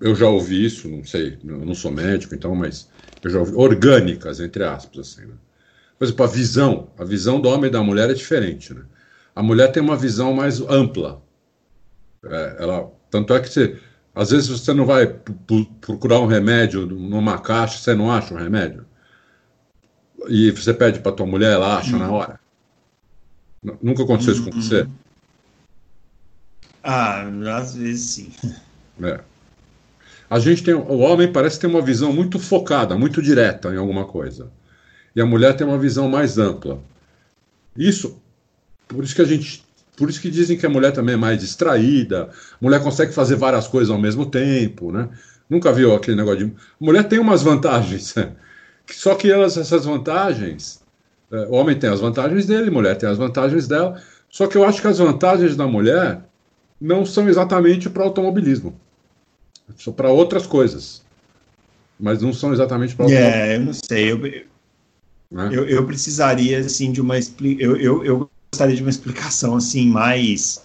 eu já ouvi isso, não sei, eu não sou médico, então, mas eu já ouvi, orgânicas, entre aspas, assim, né? Por exemplo, a visão, a visão do homem e da mulher é diferente, né? A mulher tem uma visão mais ampla. É, ela, tanto é que você, às vezes você não vai procurar um remédio numa caixa, você não acha um remédio. E você pede para tua mulher, ela acha na hora. Nunca aconteceu isso com você? Uhum. Ah, às vezes sim. É a gente tem o homem parece ter uma visão muito focada, muito direta em alguma coisa. E a mulher tem uma visão mais ampla. Isso, por isso que a gente, por isso que dizem que a mulher também é mais distraída, a mulher consegue fazer várias coisas ao mesmo tempo, né? Nunca viu aquele negócio de a mulher tem umas vantagens, só que elas, essas vantagens, é, o homem tem as vantagens dele, a mulher tem as vantagens dela. Só que eu acho que as vantagens da mulher não são exatamente para o automobilismo. São para outras coisas. Mas não são exatamente para É, eu não sei. Eu, né? eu, eu, precisaria, assim, de uma... Eu, eu, eu gostaria de uma explicação, assim, mais...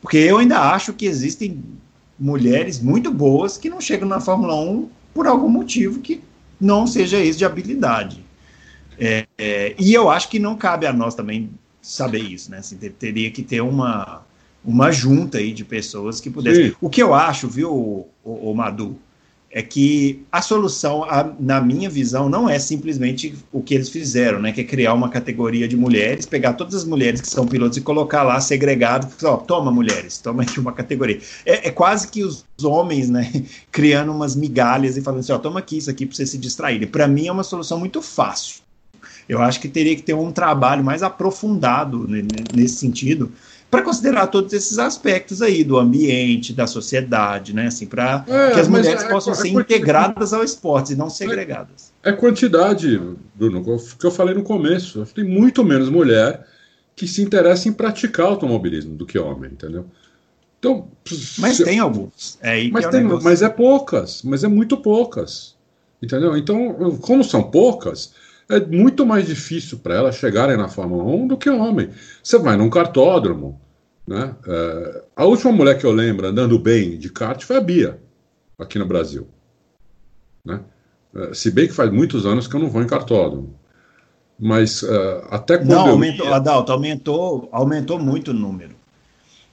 Porque eu ainda acho que existem mulheres muito boas que não chegam na Fórmula 1 por algum motivo que não seja esse de habilidade. É, é, e eu acho que não cabe a nós também saber isso, né? Assim, teria que ter uma, uma junta aí de pessoas que pudessem. Sim. O que eu acho, viu, o, o, o Madu, é que a solução, a, na minha visão, não é simplesmente o que eles fizeram, né? Que é criar uma categoria de mulheres, pegar todas as mulheres que são pilotos e colocar lá segregado, ó, toma mulheres, toma aqui uma categoria. É, é, quase que os homens, né, *laughs* criando umas migalhas e falando assim, ó, toma aqui isso aqui para você se distrair. Para mim é uma solução muito fácil. Eu acho que teria que ter um trabalho mais aprofundado nesse sentido, para considerar todos esses aspectos aí do ambiente, da sociedade, né? Assim, para é, que as mulheres é, possam é, ser integradas ao esporte e não segregadas. É, quantidade, Bruno, que eu falei no começo. Tem muito menos mulher que se interessa em praticar automobilismo do que homem, entendeu? Então, mas se, tem alguns. É mas, é tem, mas é poucas, mas é muito poucas. Entendeu? Então, como são poucas, é muito mais difícil para elas chegarem na Fórmula 1 do que o homem. Você vai num cartódromo. Né? É, a última mulher que eu lembro andando bem de kart foi a Bia, aqui no Brasil. Né? É, se bem que faz muitos anos que eu não vou em cartódromo. Mas é, até quando. Não, aumentou, ia... Adalto, aumentou, aumentou muito o número.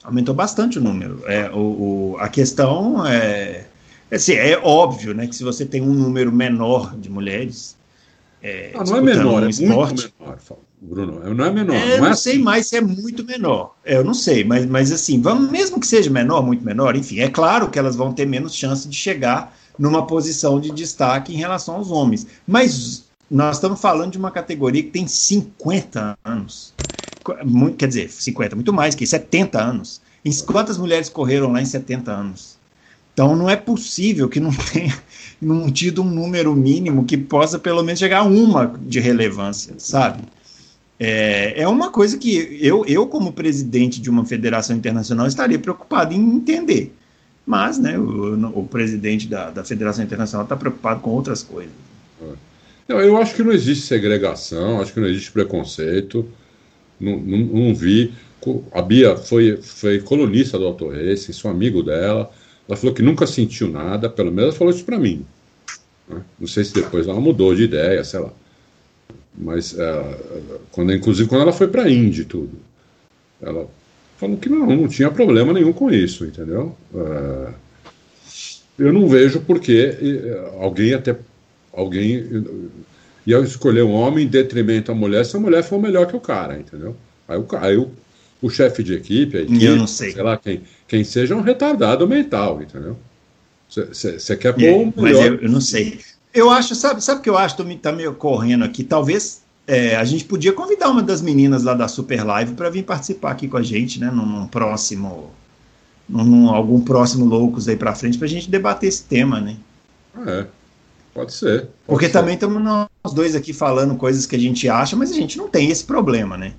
Aumentou bastante o número. É, o, o a questão é. Assim, é óbvio né, que se você tem um número menor de mulheres, é, ah, não é menor, um é esporte. muito menor, Bruno. Não é menor. É, não é não sei assim. mais se é muito menor. É, eu não sei, mas, mas assim, vamos, mesmo que seja menor, muito menor, enfim, é claro que elas vão ter menos chance de chegar numa posição de destaque em relação aos homens. Mas nós estamos falando de uma categoria que tem 50 anos. Quer dizer, 50, muito mais que 70 anos. Quantas mulheres correram lá em 70 anos? Então não é possível que não tenha *laughs* não tido um número mínimo que possa pelo menos chegar a uma de relevância, sabe? É, é uma coisa que eu, eu, como presidente de uma federação internacional, estaria preocupado em entender. Mas né, o, o presidente da, da Federação Internacional está preocupado com outras coisas. Não, eu acho que não existe segregação, acho que não existe preconceito. Não, não, não vi. A Bia foi, foi colunista do Auto Racing, sou amigo dela. Ela falou que nunca sentiu nada, pelo menos ela falou isso para mim. Né? Não sei se depois ela mudou de ideia, sei lá. Mas, é, quando, inclusive, quando ela foi para a Indy tudo, ela falou que não, não tinha problema nenhum com isso, entendeu? É, eu não vejo porque alguém até alguém ia escolher um homem em detrimento da mulher se a mulher for melhor que o cara, entendeu? Aí o, aí o, o chefe de equipe, a equipe, eu não sei. sei lá quem, quem seja um retardado mental, entendeu? Você quer pôr é, um melhor... Mas eu, eu não sei. Eu acho, sabe, sabe o que eu acho? que tá meio correndo aqui. Talvez é, a gente podia convidar uma das meninas lá da Super Live para vir participar aqui com a gente, né? Num, num próximo. Num, num, algum próximo Loucos aí para frente, para a gente debater esse tema, né? É, pode ser. Pode Porque ser. também estamos nós dois aqui falando coisas que a gente acha, mas a gente não tem esse problema, né?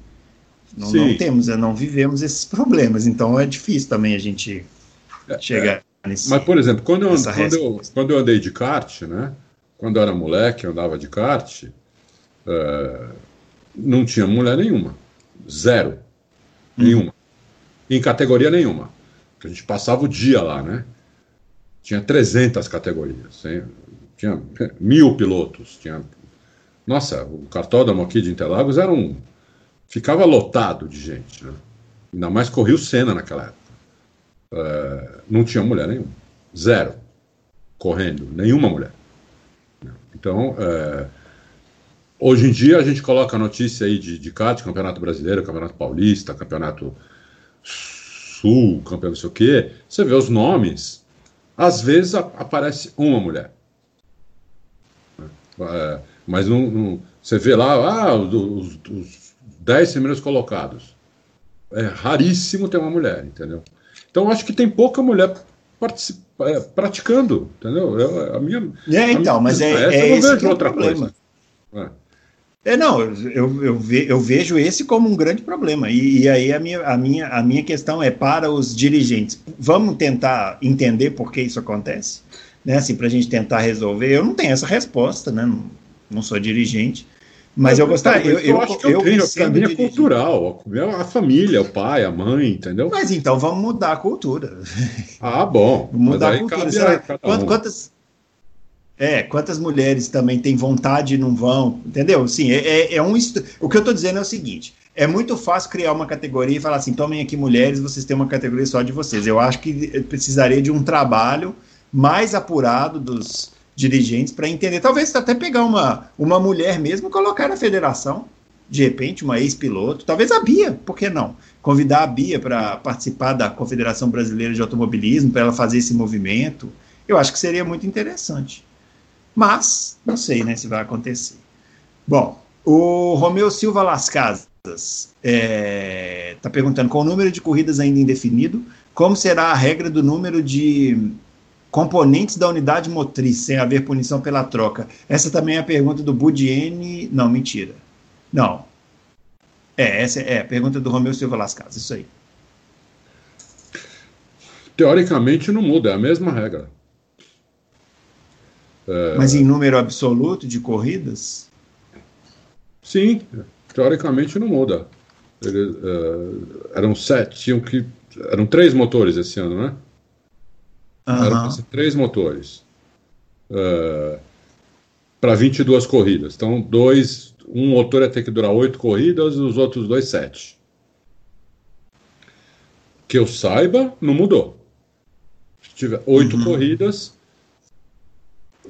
Não, não temos, né? não vivemos esses problemas, então é difícil também a gente é, chegar é. nesse. Mas, por exemplo, quando eu, quando, eu, quando eu andei de kart, né? Quando eu era moleque, eu andava de kart, uh, não tinha mulher nenhuma. Zero. Hum. Nenhuma. Em categoria nenhuma. Porque a gente passava o dia lá, né? Tinha 300 categorias. Hein? Tinha mil pilotos. Tinha... Nossa, o cartódromo aqui de Interlagos era um. Ficava lotado de gente. Né? Ainda mais corria o Senna naquela época. Uh, não tinha mulher nenhuma. Zero. Correndo. Nenhuma mulher. Então, é, hoje em dia a gente coloca a notícia aí de, de kart, Campeonato Brasileiro, Campeonato Paulista, Campeonato Sul, Campeonato não sei o quê, você vê os nomes, às vezes a, aparece uma mulher. É, mas não, não, você vê lá, ah, os, os dez primeiros colocados. É raríssimo ter uma mulher, entendeu? Então acho que tem pouca mulher é, praticando, entendeu? Eu, a minha, é, então, minha, mas é, é esse que é o problema. É. é. não, eu, eu, ve, eu, vejo esse como um grande problema. E, e, aí a minha, a, minha, a minha questão é para os dirigentes. Vamos tentar entender por que isso acontece? Né, assim, para a gente tentar resolver. Eu não tenho essa resposta, né? Não, não sou dirigente. Mas eu, eu gostaria. Eu, eu, acho que eu, eu tenho, a minha cultural, a família, o pai, a mãe, entendeu? Mas então vamos mudar a cultura. Ah, bom. mudar a cultura. Será, quantas, um. quantas, é, quantas mulheres também têm vontade e não vão, entendeu? Sim, é, é, é um. O que eu estou dizendo é o seguinte: é muito fácil criar uma categoria e falar assim: tomem aqui mulheres, vocês têm uma categoria só de vocês. Eu acho que precisaria de um trabalho mais apurado dos dirigentes para entender. Talvez até pegar uma, uma mulher mesmo colocar na federação, de repente, uma ex-piloto. Talvez a Bia, por que não? Convidar a Bia para participar da Confederação Brasileira de Automobilismo, para ela fazer esse movimento. Eu acho que seria muito interessante. Mas, não sei né, se vai acontecer. Bom, o Romeu Silva Las Casas está é, tá perguntando qual o número de corridas ainda indefinido, como será a regra do número de componentes da unidade motriz, sem haver punição pela troca. Essa também é a pergunta do Budiene. Não, mentira. Não. É, essa é a pergunta do Romeu Silva Las Casas, isso aí. Teoricamente não muda, é a mesma regra. É... Mas em número absoluto de corridas? Sim, teoricamente não muda. Ele, uh, eram sete, tinham que. Eram três motores esse ano, né? Uhum. Eram três motores. Uh, para 22 corridas. Então, dois, um motor ia ter que durar oito corridas os outros dois, sete. Que eu saiba, não mudou. Se tiver oito uhum. corridas,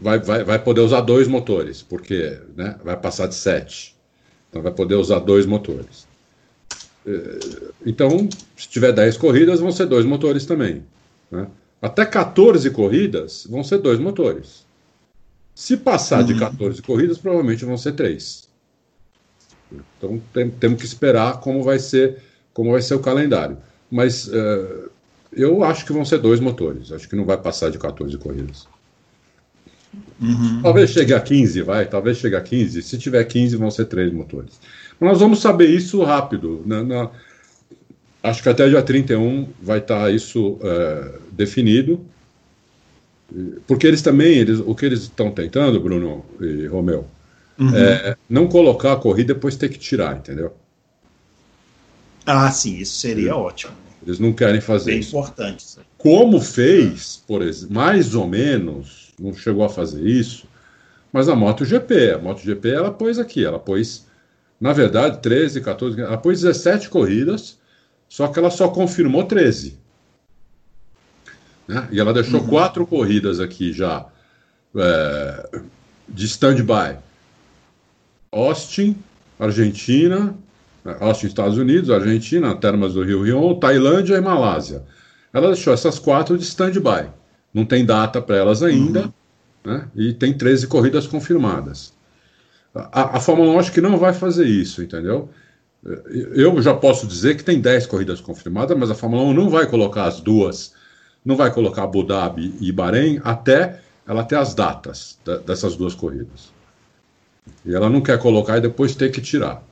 vai, vai, vai poder usar dois motores, porque né, vai passar de sete. Então vai poder usar dois motores. É, então, se tiver 10 corridas, vão ser dois motores também. Né? Até 14 corridas vão ser dois motores. Se passar uhum. de 14 corridas, provavelmente vão ser três. Então tem, temos que esperar como vai ser como vai ser o calendário. Mas uh, eu acho que vão ser dois motores. Acho que não vai passar de 14 corridas. Uhum. Talvez chegue a 15, vai. Talvez chegue a 15. Se tiver 15, vão ser três motores. Mas nós vamos saber isso rápido. Na, na, acho que até dia 31 vai estar tá isso é, definido. Porque eles também, eles, o que eles estão tentando, Bruno e Romeu, uhum. é não colocar a corrida e depois ter que tirar, entendeu? Ah, sim, isso seria eles, ótimo. Eles não querem fazer Bem isso. importante. Isso. Como fez, por exemplo, mais ou menos, não chegou a fazer isso, mas a MotoGP, a MotoGP ela pôs aqui, ela pôs, na verdade, 13, 14, ela pôs 17 corridas, só que ela só confirmou 13. Né? E ela deixou uhum. quatro corridas aqui já é, de stand-by. Austin, Argentina, Austin, Estados Unidos, Argentina, Termas do Rio Rio, Tailândia e Malásia. Ela deixou essas quatro de stand-by. Não tem data para elas ainda, uhum. né? e tem 13 corridas confirmadas. A, a Fórmula 1 acho que não vai fazer isso, entendeu? Eu já posso dizer que tem 10 corridas confirmadas, mas a Fórmula 1 não vai colocar as duas, não vai colocar Abu Dhabi e Bahrein até ela ter as datas da, dessas duas corridas. E ela não quer colocar e depois ter que tirar.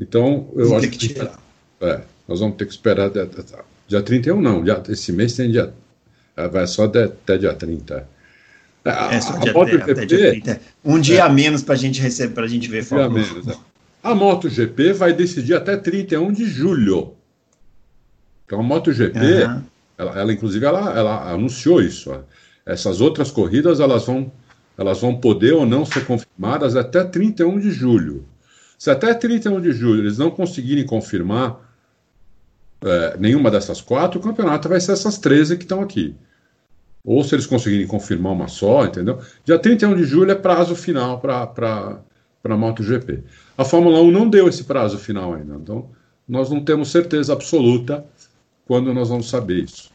Então, eu acho que. Tirar. É, nós vamos ter que esperar. Dia, dia 31, não. Dia, esse mês tem dia. É, vai só de, até dia 30. É, é só a, dia, a até dia 30. Um dia é, a menos para a gente receber, para a gente ver um dia menos, é. A MotoGP vai decidir até 31 de julho. Então a MotoGP, uhum. ela, ela inclusive ela, ela anunciou isso. Ó. Essas outras corridas elas vão, elas vão poder ou não ser confirmadas até 31 de julho. Se até 31 de julho eles não conseguirem confirmar é, nenhuma dessas quatro, o campeonato vai ser essas 13 que estão aqui. Ou se eles conseguirem confirmar uma só, entendeu? Dia 31 de julho é prazo final para a MotoGP. A Fórmula 1 não deu esse prazo final ainda, então nós não temos certeza absoluta quando nós vamos saber isso.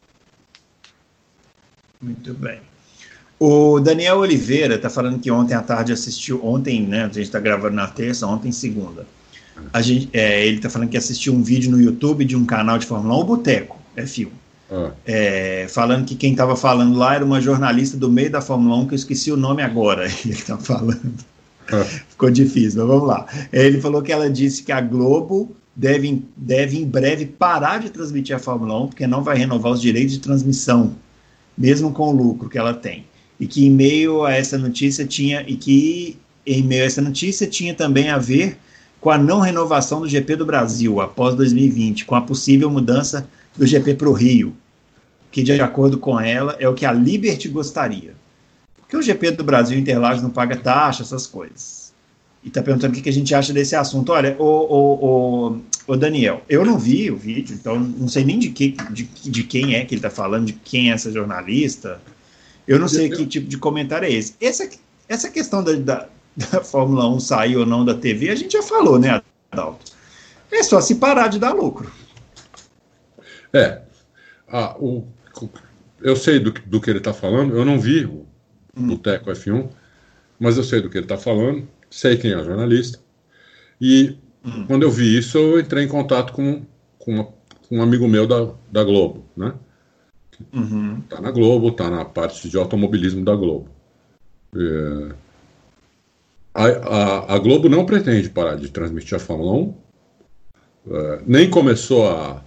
Muito bem. O Daniel Oliveira está falando que ontem à tarde assistiu, ontem, né? A gente está gravando na terça, ontem segunda. A gente, é, ele está falando que assistiu um vídeo no YouTube de um canal de Fórmula 1, o Boteco, é filme. Ah. É, falando que quem estava falando lá era uma jornalista do meio da Fórmula 1, que eu esqueci o nome agora. *laughs* Ele está falando. *laughs* Ficou difícil, mas vamos lá. Ele falou que ela disse que a Globo deve, deve em breve parar de transmitir a Fórmula 1, porque não vai renovar os direitos de transmissão, mesmo com o lucro que ela tem. E que em meio a essa notícia tinha, e que em meio a essa notícia tinha também a ver com a não renovação do GP do Brasil após 2020, com a possível mudança do GP para o Rio, que de acordo com ela é o que a Liberty gostaria. Porque o GP do Brasil Interlagos não paga taxa, essas coisas. E está perguntando o que a gente acha desse assunto. Olha, o, o, o, o, Daniel, eu não vi o vídeo, então não sei nem de, que, de, de quem é que ele está falando, de quem é essa jornalista. Eu não sei que tipo de comentário é esse. Essa, essa questão da, da, *laughs* da Fórmula 1 sair ou não da TV, a gente já falou, né, Adalto? É só se parar de dar lucro. É. Ah, o, eu sei do, do que ele está falando, eu não vi o, hum. Teco F1, mas eu sei do que ele está falando, sei quem é o jornalista. E hum. quando eu vi isso, eu entrei em contato com, com, uma, com um amigo meu da, da Globo, né? Uhum. Tá na Globo, tá na parte de automobilismo da Globo. É... A, a, a, Globo não pretende parar de transmitir a Fórmula 1, é, nem começou a,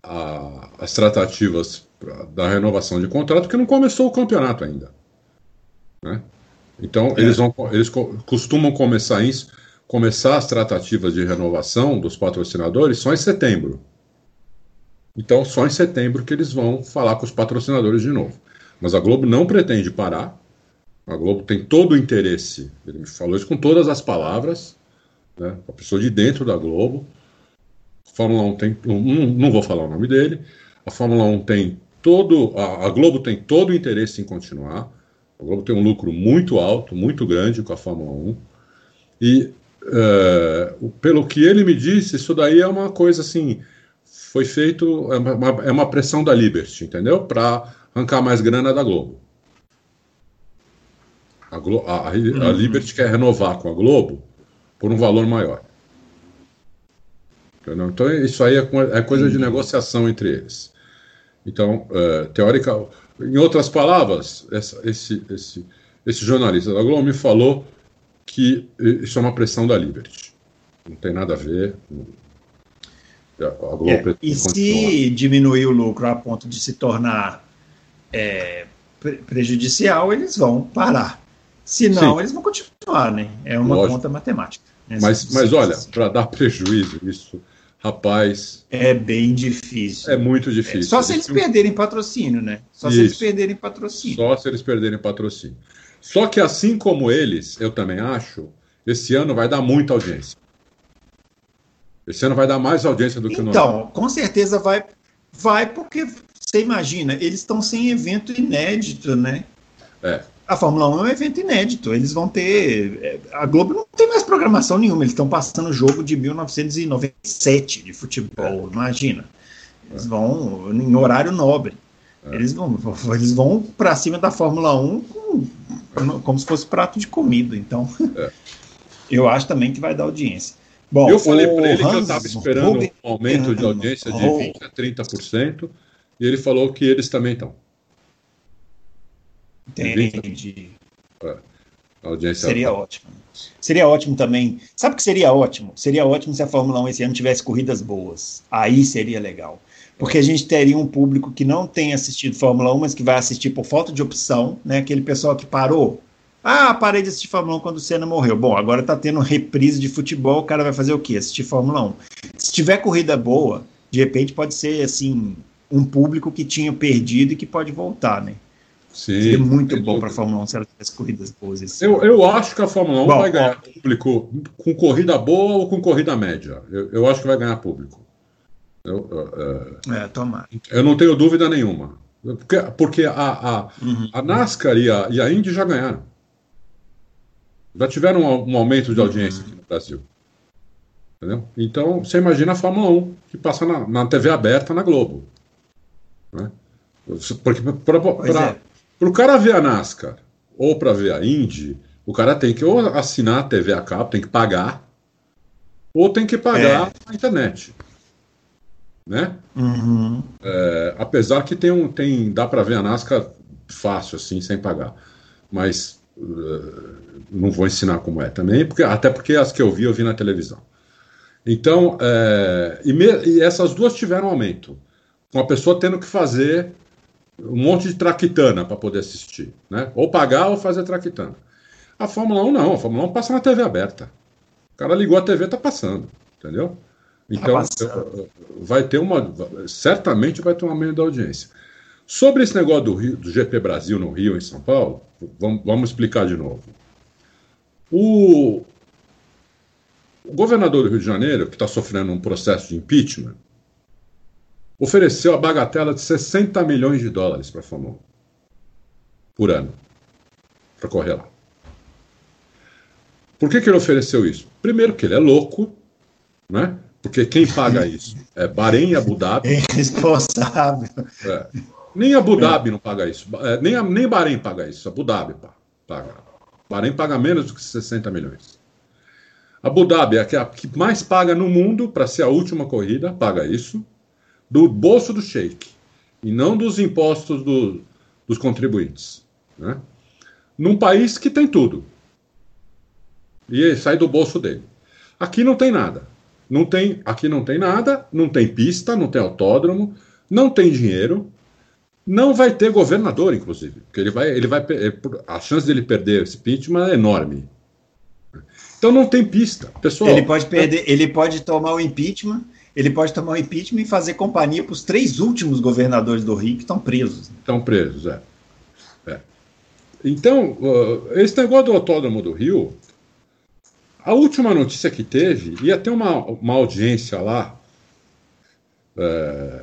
a, as tratativas pra, da renovação de contrato, porque não começou o campeonato ainda. Né? Então, é. eles, vão, eles costumam começar isso, começar as tratativas de renovação dos patrocinadores só em setembro. Então, só em setembro que eles vão falar com os patrocinadores de novo. Mas a Globo não pretende parar. A Globo tem todo o interesse, ele me falou isso com todas as palavras, né? a pessoa de dentro da Globo. A Fórmula 1 tem. Não, não vou falar o nome dele. A Fórmula 1 tem todo. A, a Globo tem todo o interesse em continuar. A Globo tem um lucro muito alto, muito grande com a Fórmula 1. E é, pelo que ele me disse, isso daí é uma coisa assim. Foi feito, é uma, é uma pressão da Liberty, entendeu? Para arrancar mais grana da Globo. A, Glo a, a, uhum. Liberty quer renovar com a Globo por um valor maior. Entendeu? Então, isso aí é, é coisa de negociação entre eles. Então, é, teórica. Em outras palavras, essa, esse, esse, esse jornalista da Globo me falou que isso é uma pressão da Liberty. Não tem nada a ver. A Globo é, e se diminuir o lucro a ponto de se tornar é, prejudicial, eles vão parar. Se não, Sim. eles vão continuar, né? É uma Lógico. conta matemática. Né? Mas, mas olha, para dar prejuízo, isso, rapaz. É bem difícil. É muito difícil. É, só se eles perderem patrocínio, né? Só isso. se eles perderem patrocínio. Só se eles perderem patrocínio. Só que assim como eles, eu também acho, esse ano vai dar muita audiência. Esse ano vai dar mais audiência do que no Então, com certeza vai, vai porque você imagina, eles estão sem evento inédito, né? É. A Fórmula 1 é um evento inédito. Eles vão ter. É, a Globo não tem mais programação nenhuma. Eles estão passando o jogo de 1997 de futebol. É. Imagina. Eles vão em horário nobre. É. Eles vão, eles vão para cima da Fórmula 1 com, como se fosse prato de comida. Então, é. *laughs* eu acho também que vai dar audiência. Bom, eu falei para ele Hans, que eu estava esperando um aumento de audiência de 20% a 30%, e ele falou que eles também estão. Entendi. É. audiência seria ótimo. Seria ótimo também. Sabe o que seria ótimo? Seria ótimo se a Fórmula 1 esse ano tivesse corridas boas. Aí seria legal. Porque a gente teria um público que não tem assistido Fórmula 1, mas que vai assistir por falta de opção, né? Aquele pessoal que parou. Ah, parei de assistir Fórmula 1 quando o Senna morreu. Bom, agora tá tendo reprise de futebol, o cara vai fazer o quê? Assistir Fórmula 1. Se tiver corrida boa, de repente pode ser assim, um público que tinha perdido e que pode voltar, né? Sim, Seria muito bom para a Fórmula 1 se ela tivesse corridas boas. Eu, eu acho que a Fórmula 1 bom, vai ganhar ó, público com corrida boa ou com corrida média. Eu, eu acho que vai ganhar público. Eu, é, é, tomar. Eu não tenho dúvida nenhuma. Porque, porque a, a, uhum. a NASCAR e a, e a Indy já ganharam. Já tiveram um, um aumento de audiência uhum. aqui no Brasil. Entendeu? Então, você imagina a Fórmula 1 que passa na, na TV aberta na Globo. Né? Porque para para o cara ver a NASCAR ou para ver a Indy, o cara tem que ou assinar a TV a cabo, tem que pagar, ou tem que pagar é. a internet. Né? Uhum. É, apesar que tem um, tem, dá para ver a NASCAR fácil, assim, sem pagar. Mas uh, não vou ensinar como é também, porque, até porque as que eu vi, eu vi na televisão. Então, é, e, me, e essas duas tiveram aumento. Com a pessoa tendo que fazer um monte de traquitana para poder assistir, né? Ou pagar ou fazer traquitana. A Fórmula 1 não, a Fórmula 1 passa na TV aberta. O cara ligou a TV, tá passando, entendeu? Então, tá vai ter uma. Certamente vai ter um aumento da audiência. Sobre esse negócio do, Rio, do GP Brasil no Rio, em São Paulo, vamos, vamos explicar de novo. O, o governador do Rio de Janeiro, que está sofrendo um processo de impeachment, ofereceu a bagatela de 60 milhões de dólares para a Fórmula 1 por ano para correr lá. Por que, que ele ofereceu isso? Primeiro, que ele é louco, né? Porque quem paga *laughs* isso é Bahrein e Abu Dhabi. É responsável. É. Nem Abu Dhabi não paga isso. É, nem, nem Bahrein paga isso. Abu Dhabi paga. Bahrein paga menos do que 60 milhões. Abu Dhabi é a que mais paga no mundo para ser a última corrida, paga isso do bolso do sheik e não dos impostos do, dos contribuintes. Né? Num país que tem tudo. E sai do bolso dele. Aqui não tem nada. Não tem, aqui não tem nada, não tem pista, não tem autódromo, não tem dinheiro, não vai ter governador, inclusive, porque ele vai, ele vai, a chance dele perder esse impeachment é enorme. Então não tem pista, pessoal. Ele pode perder, ele pode tomar o impeachment ele pode tomar um impeachment e fazer companhia para os três últimos governadores do Rio que estão presos. Estão presos, é. é. Então, uh, esse negócio do autódromo do Rio, a última notícia que teve, ia ter uma, uma audiência lá, é,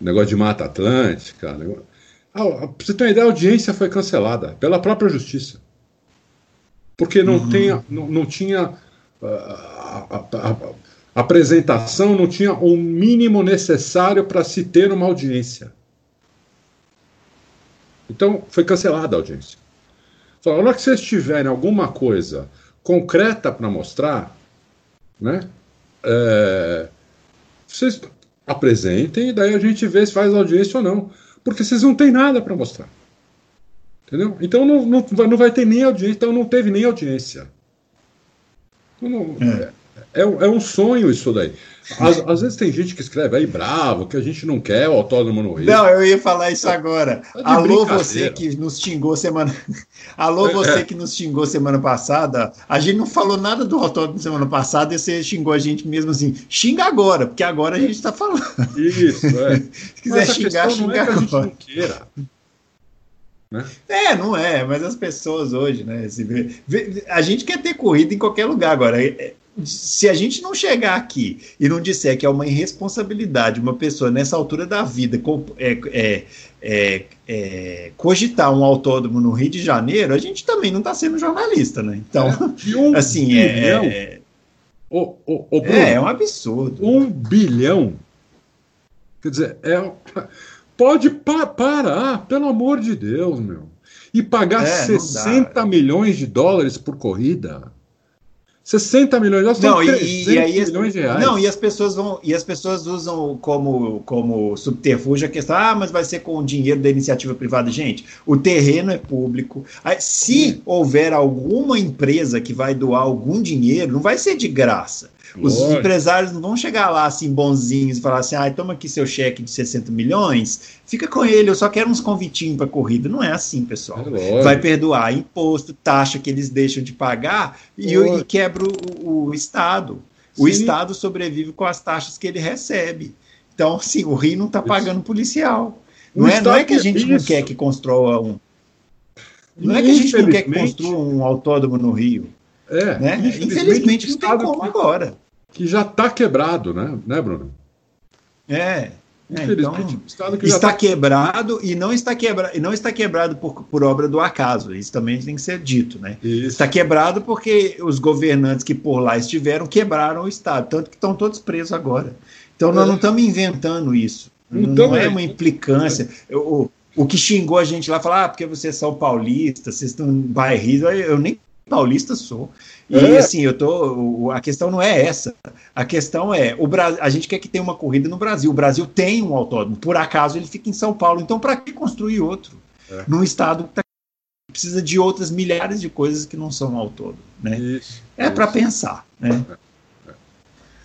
negócio de Mata Atlântica, negócio, pra você ter uma ideia, a audiência foi cancelada pela própria justiça. Porque não, uhum. tem, não, não tinha. A, a, a, a apresentação não tinha o mínimo necessário para se ter uma audiência. Então, foi cancelada a audiência. Falou, a hora que vocês tiverem alguma coisa concreta para mostrar, né, é, vocês apresentem e daí a gente vê se faz audiência ou não. Porque vocês não têm nada para mostrar. Entendeu? Então não, não, não vai ter nem audiência, então não teve nem audiência. Então, não, é. É, é, um sonho isso daí. Às, às, vezes tem gente que escreve aí bravo, que a gente não quer o autódromo no Rio. Não, eu ia falar isso agora. É Alô, você que nos xingou semana. *laughs* Alô, você que nos xingou semana passada. A gente não falou nada do autódromo semana passada e você xingou a gente mesmo assim. Xinga agora, porque agora a gente está falando. Isso, é. *laughs* Se quiser xingar, xinga é agora. Né? É, não é, mas as pessoas hoje, né? a gente quer ter corrida em qualquer lugar agora. É, se a gente não chegar aqui e não disser que é uma irresponsabilidade uma pessoa nessa altura da vida é, é, é, é, cogitar um autódromo no Rio de Janeiro, a gente também não está sendo jornalista, né? Então, é, um *laughs* assim, é, é, o, o, o Bruno, é, um absurdo. Um bilhão. Quer dizer, é, pode pa parar, pelo amor de Deus, meu. E pagar 60 milhões de dólares por corrida. 60 milhões, nós não, e, e aí milhões de reais. Não, e as pessoas vão e as pessoas usam como, como subterfúgio a questão, ah, mas vai ser com o dinheiro da iniciativa privada. Gente, o terreno é público. Se Sim. houver alguma empresa que vai doar algum dinheiro, não vai ser de graça. Os Lógico. empresários não vão chegar lá assim bonzinhos e falar assim: ah, toma aqui seu cheque de 60 milhões, fica com ele, eu só quero uns convitinhos para corrida. Não é assim, pessoal. É Vai perdoar imposto, taxa que eles deixam de pagar e, e quebra o, o Estado. Sim. O Estado sobrevive com as taxas que ele recebe. Então, sim, o Rio não está pagando policial. Não é, não é que a gente não quer que construa um. Não é que a gente não quer que construa um autódromo no Rio. É, né? infelizmente, infelizmente não tem como agora que já está quebrado, né, né, Bruno? É. É, então, está tá... quebrado e não está quebrado, não está quebrado por, por obra do acaso. Isso também tem que ser dito, né? Isso. Está quebrado porque os governantes que por lá estiveram quebraram o Estado, tanto que estão todos presos agora. Então nós é. não estamos inventando isso. Então, não é, é uma implicância. O, o que xingou a gente lá, falar, ah, porque vocês são paulistas, vocês estão bairristas, eu nem paulista sou. E é. assim, eu tô. A questão não é essa. A questão é: o Brasil, a gente quer que tenha uma corrida no Brasil. O Brasil tem um autódromo. Por acaso ele fica em São Paulo. Então, para que construir outro? É. Num estado que tá, precisa de outras milhares de coisas que não são autódromo. Né? Isso, é para pensar. Né? É.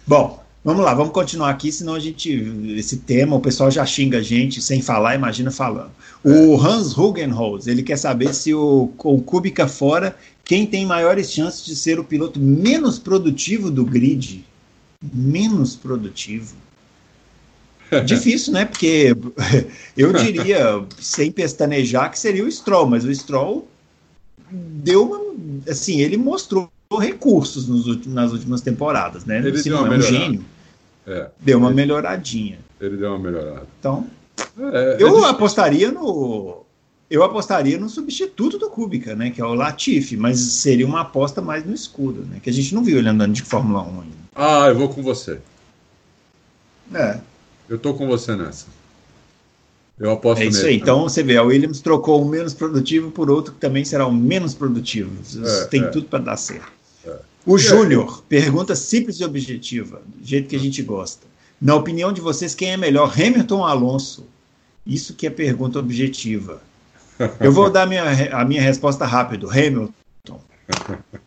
Bom, vamos lá, vamos continuar aqui, senão a gente. Esse tema, o pessoal já xinga a gente sem falar, imagina falando. O é. Hans Hugenholz, ele quer saber se o, o Kubica fora quem tem maiores chances de ser o piloto menos produtivo do grid? Menos produtivo. *laughs* Difícil, né? Porque *laughs* eu *laughs* diria, sem pestanejar, que seria o Stroll, mas o Stroll deu uma. Assim, ele mostrou recursos nos, nas últimas temporadas, né? Ele Se não é um gênio. É, deu uma ele, melhoradinha. Ele deu uma melhorada. Então, é eu apostaria no eu apostaria no substituto do Kubica, né, que é o Latifi, mas seria uma aposta mais no escuro, né, que a gente não viu ele andando de Fórmula 1 ainda. Ah, eu vou com você. É. Eu tô com você nessa. Eu aposto É isso nele, aí. Então você vê, a Williams trocou o menos produtivo por outro que também será o menos produtivo. É, Tem é. tudo para dar certo. É. O Júnior pergunta simples e objetiva, do jeito que a gente gosta. Na opinião de vocês, quem é melhor, Hamilton ou Alonso? Isso que é pergunta objetiva. *laughs* Eu vou dar minha, a minha resposta rápido. Hamilton. *laughs*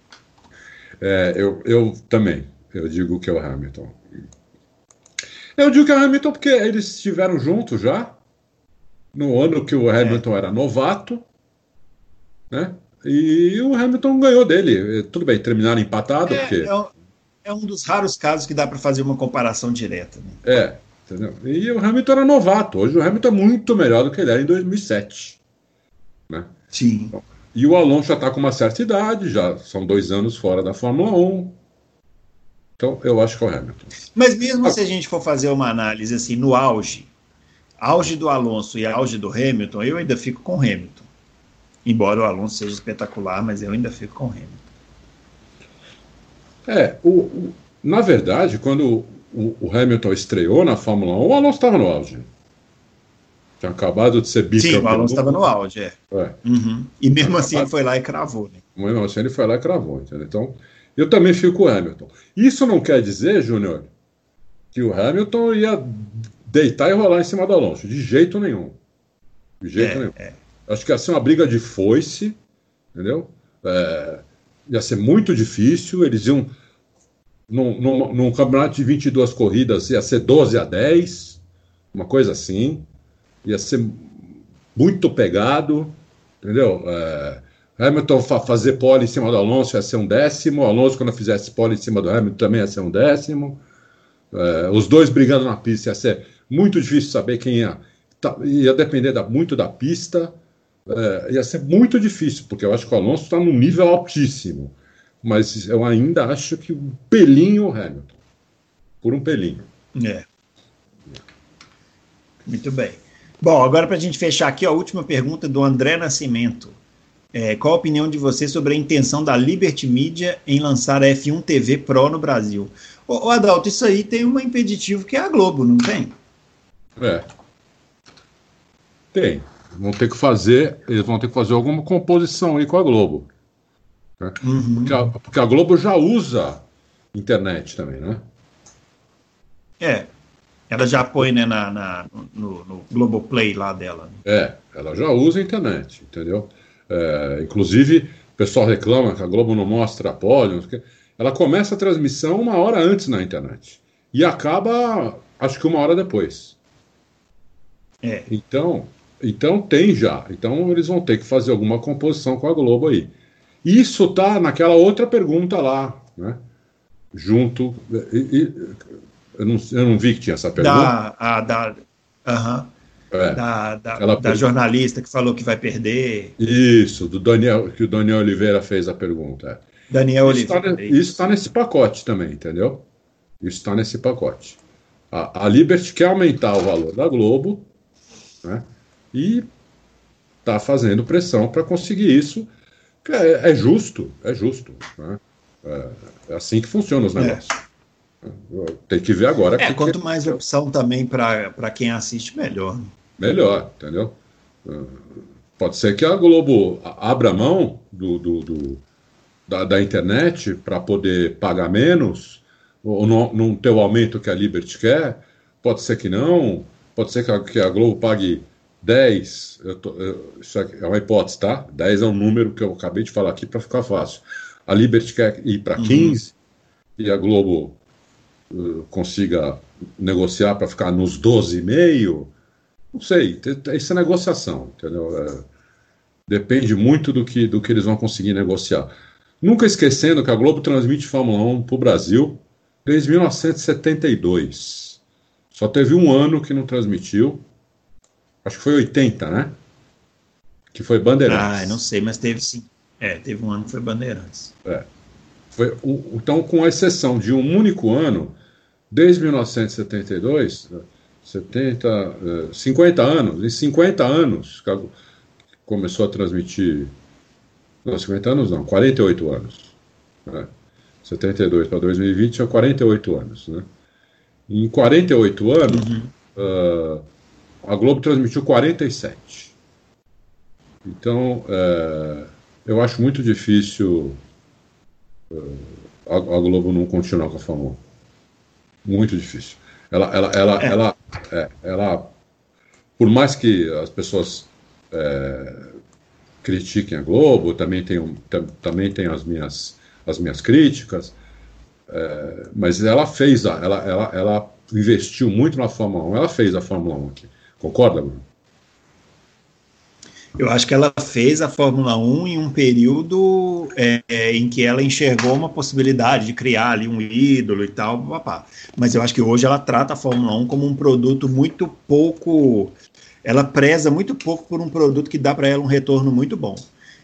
É, eu, eu também. Eu digo que é o Hamilton. Eu digo que é o Hamilton porque eles estiveram juntos já. No ano que o Hamilton é. era novato. Né? E o Hamilton ganhou dele. Tudo bem, terminaram empatado. É, porque... é, um, é um dos raros casos que dá para fazer uma comparação direta. Né? É, entendeu? E o Hamilton era novato. Hoje o Hamilton é muito melhor do que ele era em 2007. Né? Sim. E o Alonso já está com uma certa idade, já são dois anos fora da Fórmula 1. Então, eu acho que é o Hamilton. Mas mesmo ah. se a gente for fazer uma análise assim no auge, auge do Alonso e auge do Hamilton, eu ainda fico com Hamilton. Embora o Alonso seja espetacular, mas eu ainda fico com Hamilton. É, o, o na verdade, quando o, o, Hamilton estreou na Fórmula 1, o Alonso estava no auge. Tinha acabado de ser bicampeão. Sim, o Alonso estava no auge, é. é. Uhum. E mesmo assim ele foi lá e cravou, né? Mesmo assim ele foi lá e cravou, entendeu? Então, eu também fico com o Hamilton. Isso não quer dizer, Júnior, que o Hamilton ia deitar e rolar em cima do Alonso. De jeito nenhum. De jeito é, nenhum. É. Acho que ia ser uma briga de foice, entendeu? É, ia ser muito difícil. Eles iam. Num, num, num, campeonato de 22 corridas, ia ser 12 a 10, uma coisa assim. Ia ser muito pegado, entendeu? É, Hamilton fa fazer pole em cima do Alonso ia ser um décimo. Alonso, quando fizesse pole em cima do Hamilton, também ia ser um décimo. É, os dois brigando na pista ia ser muito difícil saber quem ia. Tá, ia depender da, muito da pista. É, ia ser muito difícil, porque eu acho que o Alonso está num nível altíssimo. Mas eu ainda acho que um pelinho o Hamilton. Por um pelinho. É. Muito bem. Bom, agora para a gente fechar aqui, a última pergunta do André Nascimento. É, qual a opinião de você sobre a intenção da Liberty Media em lançar a F1 TV Pro no Brasil? Ô, ô Adalto, isso aí tem um impeditivo que é a Globo, não tem? É. Tem. Vão ter que fazer, eles vão ter que fazer alguma composição aí com a Globo. Né? Uhum. Porque, a, porque, a, Globo já usa internet também, né? É. Ela já põe né, na, na no, no Globoplay lá dela. É, ela já usa a internet, entendeu? É, inclusive, o pessoal reclama que a Globo não mostra pódio. Ela começa a transmissão uma hora antes na internet. E acaba, acho que uma hora depois. É. Então, então tem já. Então eles vão ter que fazer alguma composição com a Globo aí. Isso tá naquela outra pergunta lá, né? Junto. E, e, eu, não, eu não vi que tinha essa pergunta. Da, a, da, uh é, da, da, da jornalista que falou que vai perder. Isso, do Daniel, que o Daniel Oliveira fez a pergunta. Daniel isso tá Oliveira. Tá, isso está nesse pacote também, entendeu? Isso está nesse pacote. A, a Liberty quer aumentar o valor da Globo né? E está fazendo pressão para conseguir isso. É, é, justo, é justo. Né? É, é, assim que funcionam os é. negócios. Tem que ver agora. É, quanto mais opção também para quem assiste, melhor. Melhor, entendeu? É, pode ser que a Globo abra mão do, do, do da, da, internet para poder pagar menos, ou não, não ter o aumento que a Liberty quer. Pode ser que não. Pode ser que a, que a Globo pague 10, eu tô, eu, isso é uma hipótese, tá? 10 é um número que eu acabei de falar aqui para ficar fácil. A Liberty quer ir para uhum. 15 e a Globo consiga negociar para ficar nos 12,5. Não sei, isso é negociação, entendeu? É, depende muito do que, do que eles vão conseguir negociar. Nunca esquecendo que a Globo transmite Fórmula 1 para o Brasil desde 1972. Só teve um ano que não transmitiu. Acho que foi 80, né? Que foi Bandeirantes. Ah, não sei, mas teve sim. É, teve um ano que foi Bandeirantes. É. Foi, então, com exceção de um único ano, desde 1972, 70, 50 anos, em 50 anos, começou a transmitir. Não, 50 anos não, 48 anos. Né? 72 para 2020 é 48 anos, né? Em 48 anos, uhum. uh, a Globo transmitiu 47. Então, uh, eu acho muito difícil uh, a, a, Globo não continuar com a 1. Muito difícil. Ela, ela, ela, é. ela, é, ela, por mais que as pessoas é, critiquem a Globo, também tem, também tem as, minhas, as minhas críticas, é, mas ela fez, a, ela, ela, ela investiu muito na Fórmula 1, ela fez a Fórmula 1 aqui. Concorda, Bruno? Eu acho que ela fez a Fórmula 1 em um período é, é, em que ela enxergou uma possibilidade de criar ali um ídolo e tal, papá. mas eu acho que hoje ela trata a Fórmula 1 como um produto muito pouco. Ela preza muito pouco por um produto que dá para ela um retorno muito bom.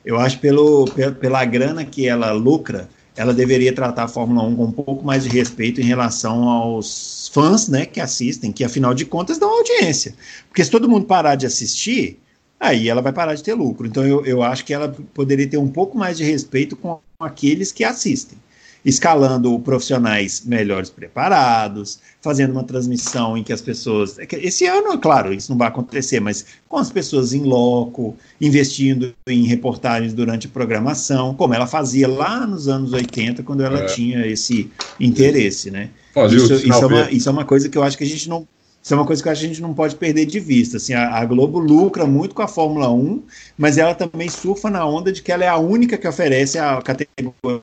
Eu acho pelo, pela grana que ela lucra, ela deveria tratar a Fórmula 1 com um pouco mais de respeito em relação aos fãs, né, que assistem, que afinal de contas dão audiência. Porque se todo mundo parar de assistir, aí ela vai parar de ter lucro. Então eu, eu acho que ela poderia ter um pouco mais de respeito com aqueles que assistem escalando profissionais melhores preparados, fazendo uma transmissão em que as pessoas. É esse ano, claro, isso não vai acontecer, mas com as pessoas em loco, investindo em reportagens durante a programação, como ela fazia lá nos anos 80, quando ela é. tinha esse interesse, né? Isso, isso, é uma, isso é uma coisa que eu acho que a gente não. Isso é uma coisa que a gente não pode perder de vista. Assim, a, a, Globo lucra muito com a Fórmula 1, mas ela também surfa na onda de que ela é a única que oferece a categoria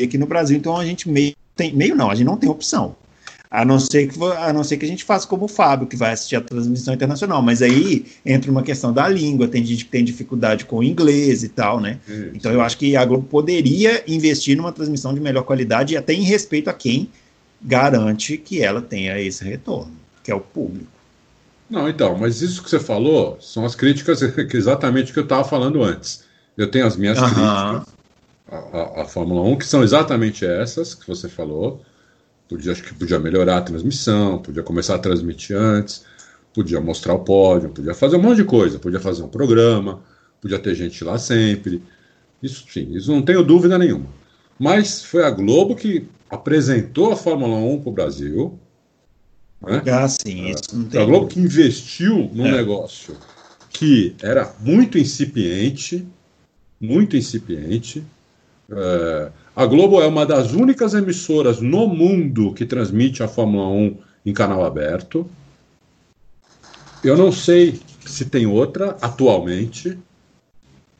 aqui no Brasil, então a gente meio tem meio não, a gente não tem opção. A não, ser que, a não ser que a gente faça como o Fábio, que vai assistir a transmissão internacional. Mas aí entra uma questão da língua, tem gente que tem dificuldade com o inglês e tal, né? Isso. Então eu acho que a Globo poderia investir numa transmissão de melhor qualidade e até em respeito a quem garante que ela tenha esse retorno, que é o público. Não, então, mas isso que você falou são as críticas *laughs* que exatamente que eu estava falando antes. Eu tenho as minhas críticas a, a, Fórmula 1, que são exatamente essas que você falou. Podia, acho que podia melhorar a transmissão, podia começar a transmitir antes, podia mostrar o pódio, podia fazer um monte de coisa, podia fazer um programa, podia ter gente lá sempre. Isso sim, isso não tenho dúvida nenhuma. Mas foi a Globo que apresentou a Fórmula 1 para o Brasil. Né? Ah, sim, isso não tem A Globo que investiu num é. negócio que era muito incipiente, muito incipiente, é, a Globo é uma das únicas emissoras no mundo que transmite a Fórmula 1 em canal aberto. Eu não sei se tem outra atualmente.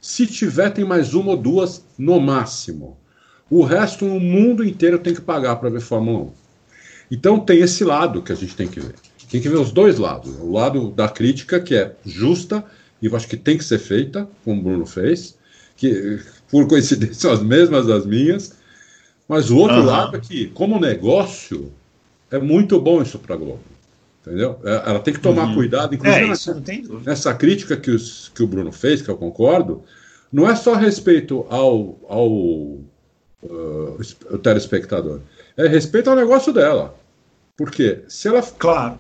Se tiver, tem mais uma ou duas no máximo. O resto, no mundo inteiro, tem que pagar para ver Fórmula 1. Então tem esse lado que a gente tem que ver. Tem que ver os dois lados. O lado da crítica, que é justa, e eu acho que tem que ser feita, como o Bruno fez, que por coincidência são *laughs* as mesmas das minhas. Mas o outro uhum. lado é que, como negócio, é muito bom isso para a Globo. Entendeu? É, ela tem que tomar uhum. cuidado, inclusive é, nessa, nessa, crítica que, os, que o Bruno fez, que eu concordo, não é só respeito ao, ao uh, telespectador, é respeito ao negócio dela. Porque se ela, claro.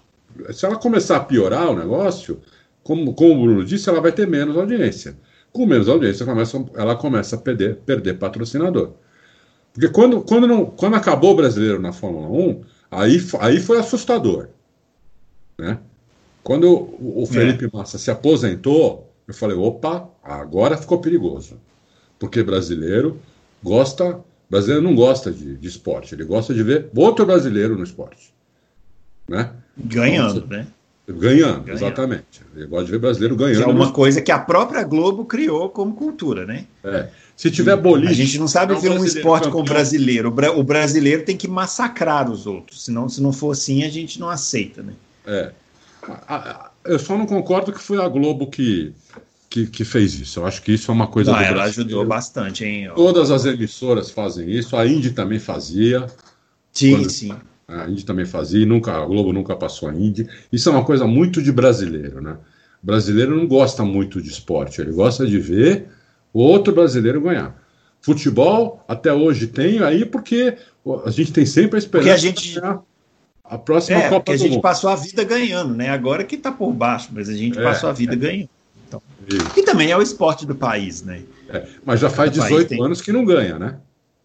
se ela começar a piorar o negócio, como, como o Bruno disse, ela vai ter menos audiência com menos audiência, começa, ela começa a perder, perder patrocinador. Porque quando, quando, não, quando acabou o brasileiro na Fórmula 1, aí, aí foi assustador. Né? Quando o, o Felipe é. Massa se aposentou, eu falei: opa, agora ficou perigoso. Porque brasileiro gosta. Brasileiro não gosta de, de esporte, ele gosta de ver outro brasileiro no esporte. Né? Ganhando, então, né? Ganhando, exatamente. Eu gosto de ver brasileiro ganhando. Que é uma coisa que a própria Globo criou como cultura, né? É. Se tiver boliche. A gente não sabe ver um esporte com o brasileiro. O brasileiro tem que massacrar os outros. Senão, se não for assim, a gente não aceita, né? É. Eu só não concordo que foi a Globo que, que, que fez isso. Eu acho que isso é uma coisa. Não, ela ajudou bastante, hein? Todas as emissoras fazem isso. A Indy também fazia. Sim, quando... sim. A Indy também fazia, nunca, a Globo nunca passou a Indy. Isso é uma coisa muito de brasileiro, né? O brasileiro não gosta muito de esporte, ele gosta de ver outro brasileiro ganhar. Futebol, até hoje tem aí, porque a gente tem sempre a esperança porque a gente... a próxima é, Copa porque a gente mundo. passou a vida ganhando, né? Agora que está por baixo, mas a gente é, passou a vida é. ganhando. Então. E também é o esporte do país, né? É, mas já faz 18 tem... anos que não ganha, né?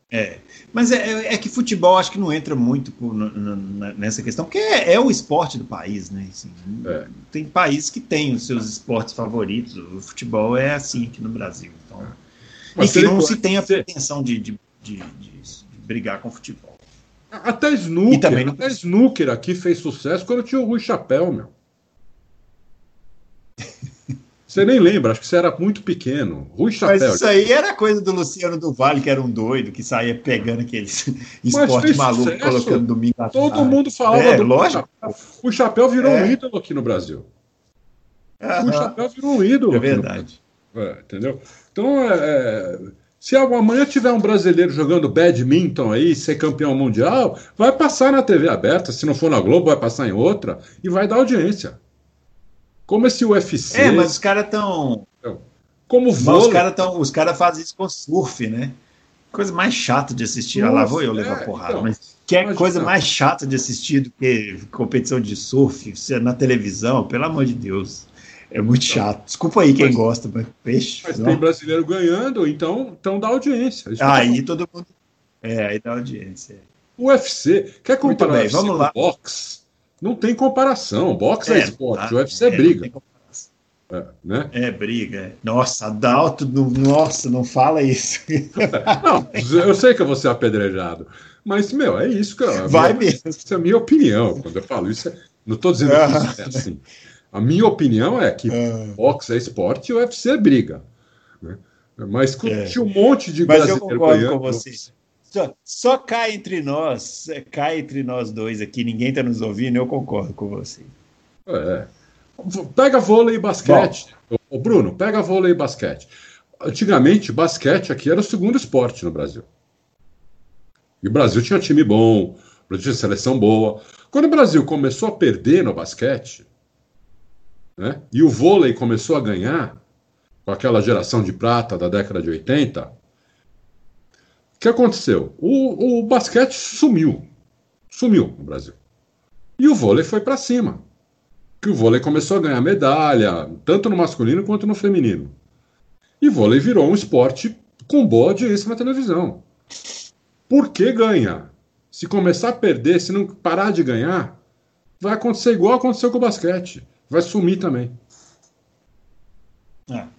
É. Mas é, é, é, que futebol acho que não entra muito por, nessa questão, porque é, é, o esporte do país, né? Assim, é. Tem países que têm os seus esportes favoritos. O futebol é assim aqui no Brasil. Então, Mas enfim, não se tem a pretensão de, de, de, de, brigar com futebol. Até snooker, também não... até snooker aqui fez sucesso quando tinha o Rui Chapéu, meu. Você nem lembra, acho que você era muito pequeno. Rui Chapéu. Mas isso aí era coisa do Luciano do Vale, que era um doido, que saía pegando aqueles esporte maluco, sucesso. colocando domingo à Todo mundo falava é, do lógico. Chapéu. O Chapéu virou é. um ídolo aqui no Brasil. O Chapéu virou um ídolo. É verdade. É, entendeu? Então, é, é, se amanhã tiver um brasileiro jogando badminton aí, ser campeão mundial, vai passar na TV aberta. Se não for na Globo, vai passar em outra e vai dar audiência. Como esse UFC. É, mas os caras estão. Como vôlei. Os caras os cara fazem isso com surf, né? Coisa mais chata de assistir. Nossa, lá vou eu levar é, porrada, então, mas que é coisa mais chata de assistir do que competição de surf na televisão, pelo amor de Deus. É muito então, chato. Desculpa aí quem mas, gosta, mas peixe. Mas não. tem brasileiro ganhando, então, então dá audiência. Aí todo mundo. É, aí dá audiência. O UFC, quer comparar bem, vamos lá. boxe? Não tem comparação. Boxe é, é esporte, o UFC é, é briga. É, né? é, briga. Nossa, Adalto, nossa, não fala isso. *laughs* não, eu sei que eu vou ser apedrejado. Mas, meu, é isso, cara. Vai minha, mesmo. Essa é a minha opinião. Quando eu falo isso, é, não estou dizendo que é assim. A minha opinião é que ah. boxe é esporte e o UFC é briga. Né? Mas tinha um monte de Mas eu concordo com você. Só, só cai entre nós, cai entre nós dois aqui, ninguém está nos ouvindo, eu concordo com você. É. Pega vôlei e basquete. Ô, Bruno, pega vôlei e basquete. Antigamente, basquete aqui era o segundo esporte no Brasil. E o Brasil tinha time bom, o Brasil tinha seleção boa. Quando o Brasil começou a perder no basquete, né, e o vôlei começou a ganhar, com aquela geração de prata da década de 80, o que aconteceu? O, o basquete sumiu. Sumiu no Brasil. E o vôlei foi para cima. Que o vôlei começou a ganhar medalha, tanto no masculino quanto no feminino. E vôlei virou um esporte com boa audiência na televisão. Por que ganha? Se começar a perder, se não parar de ganhar, vai acontecer igual aconteceu com o basquete. Vai sumir também. É.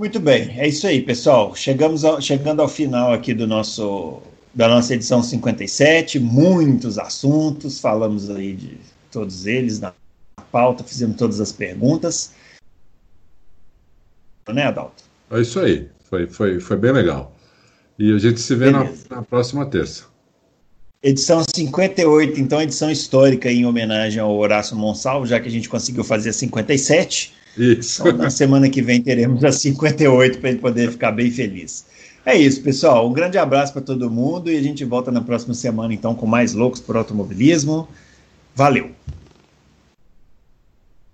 Muito bem, é isso aí, pessoal. Chegamos ao, chegando ao final aqui do nosso da nossa edição 57, muitos assuntos, falamos aí de todos eles na pauta, fizemos todas as perguntas. Né, Adalto? É isso aí, foi, foi, foi bem legal. E a gente se vê na, na, próxima terça. Edição 58, então, edição histórica em homenagem ao Horácio Monsalvo, já que a gente conseguiu fazer a 57. Isso. Então, na semana que vem teremos a 58 para a gente poder ficar bem feliz. É isso, pessoal. Um grande abraço para todo mundo e a gente volta na próxima semana, então, com mais Loucos por Automobilismo. Valeu!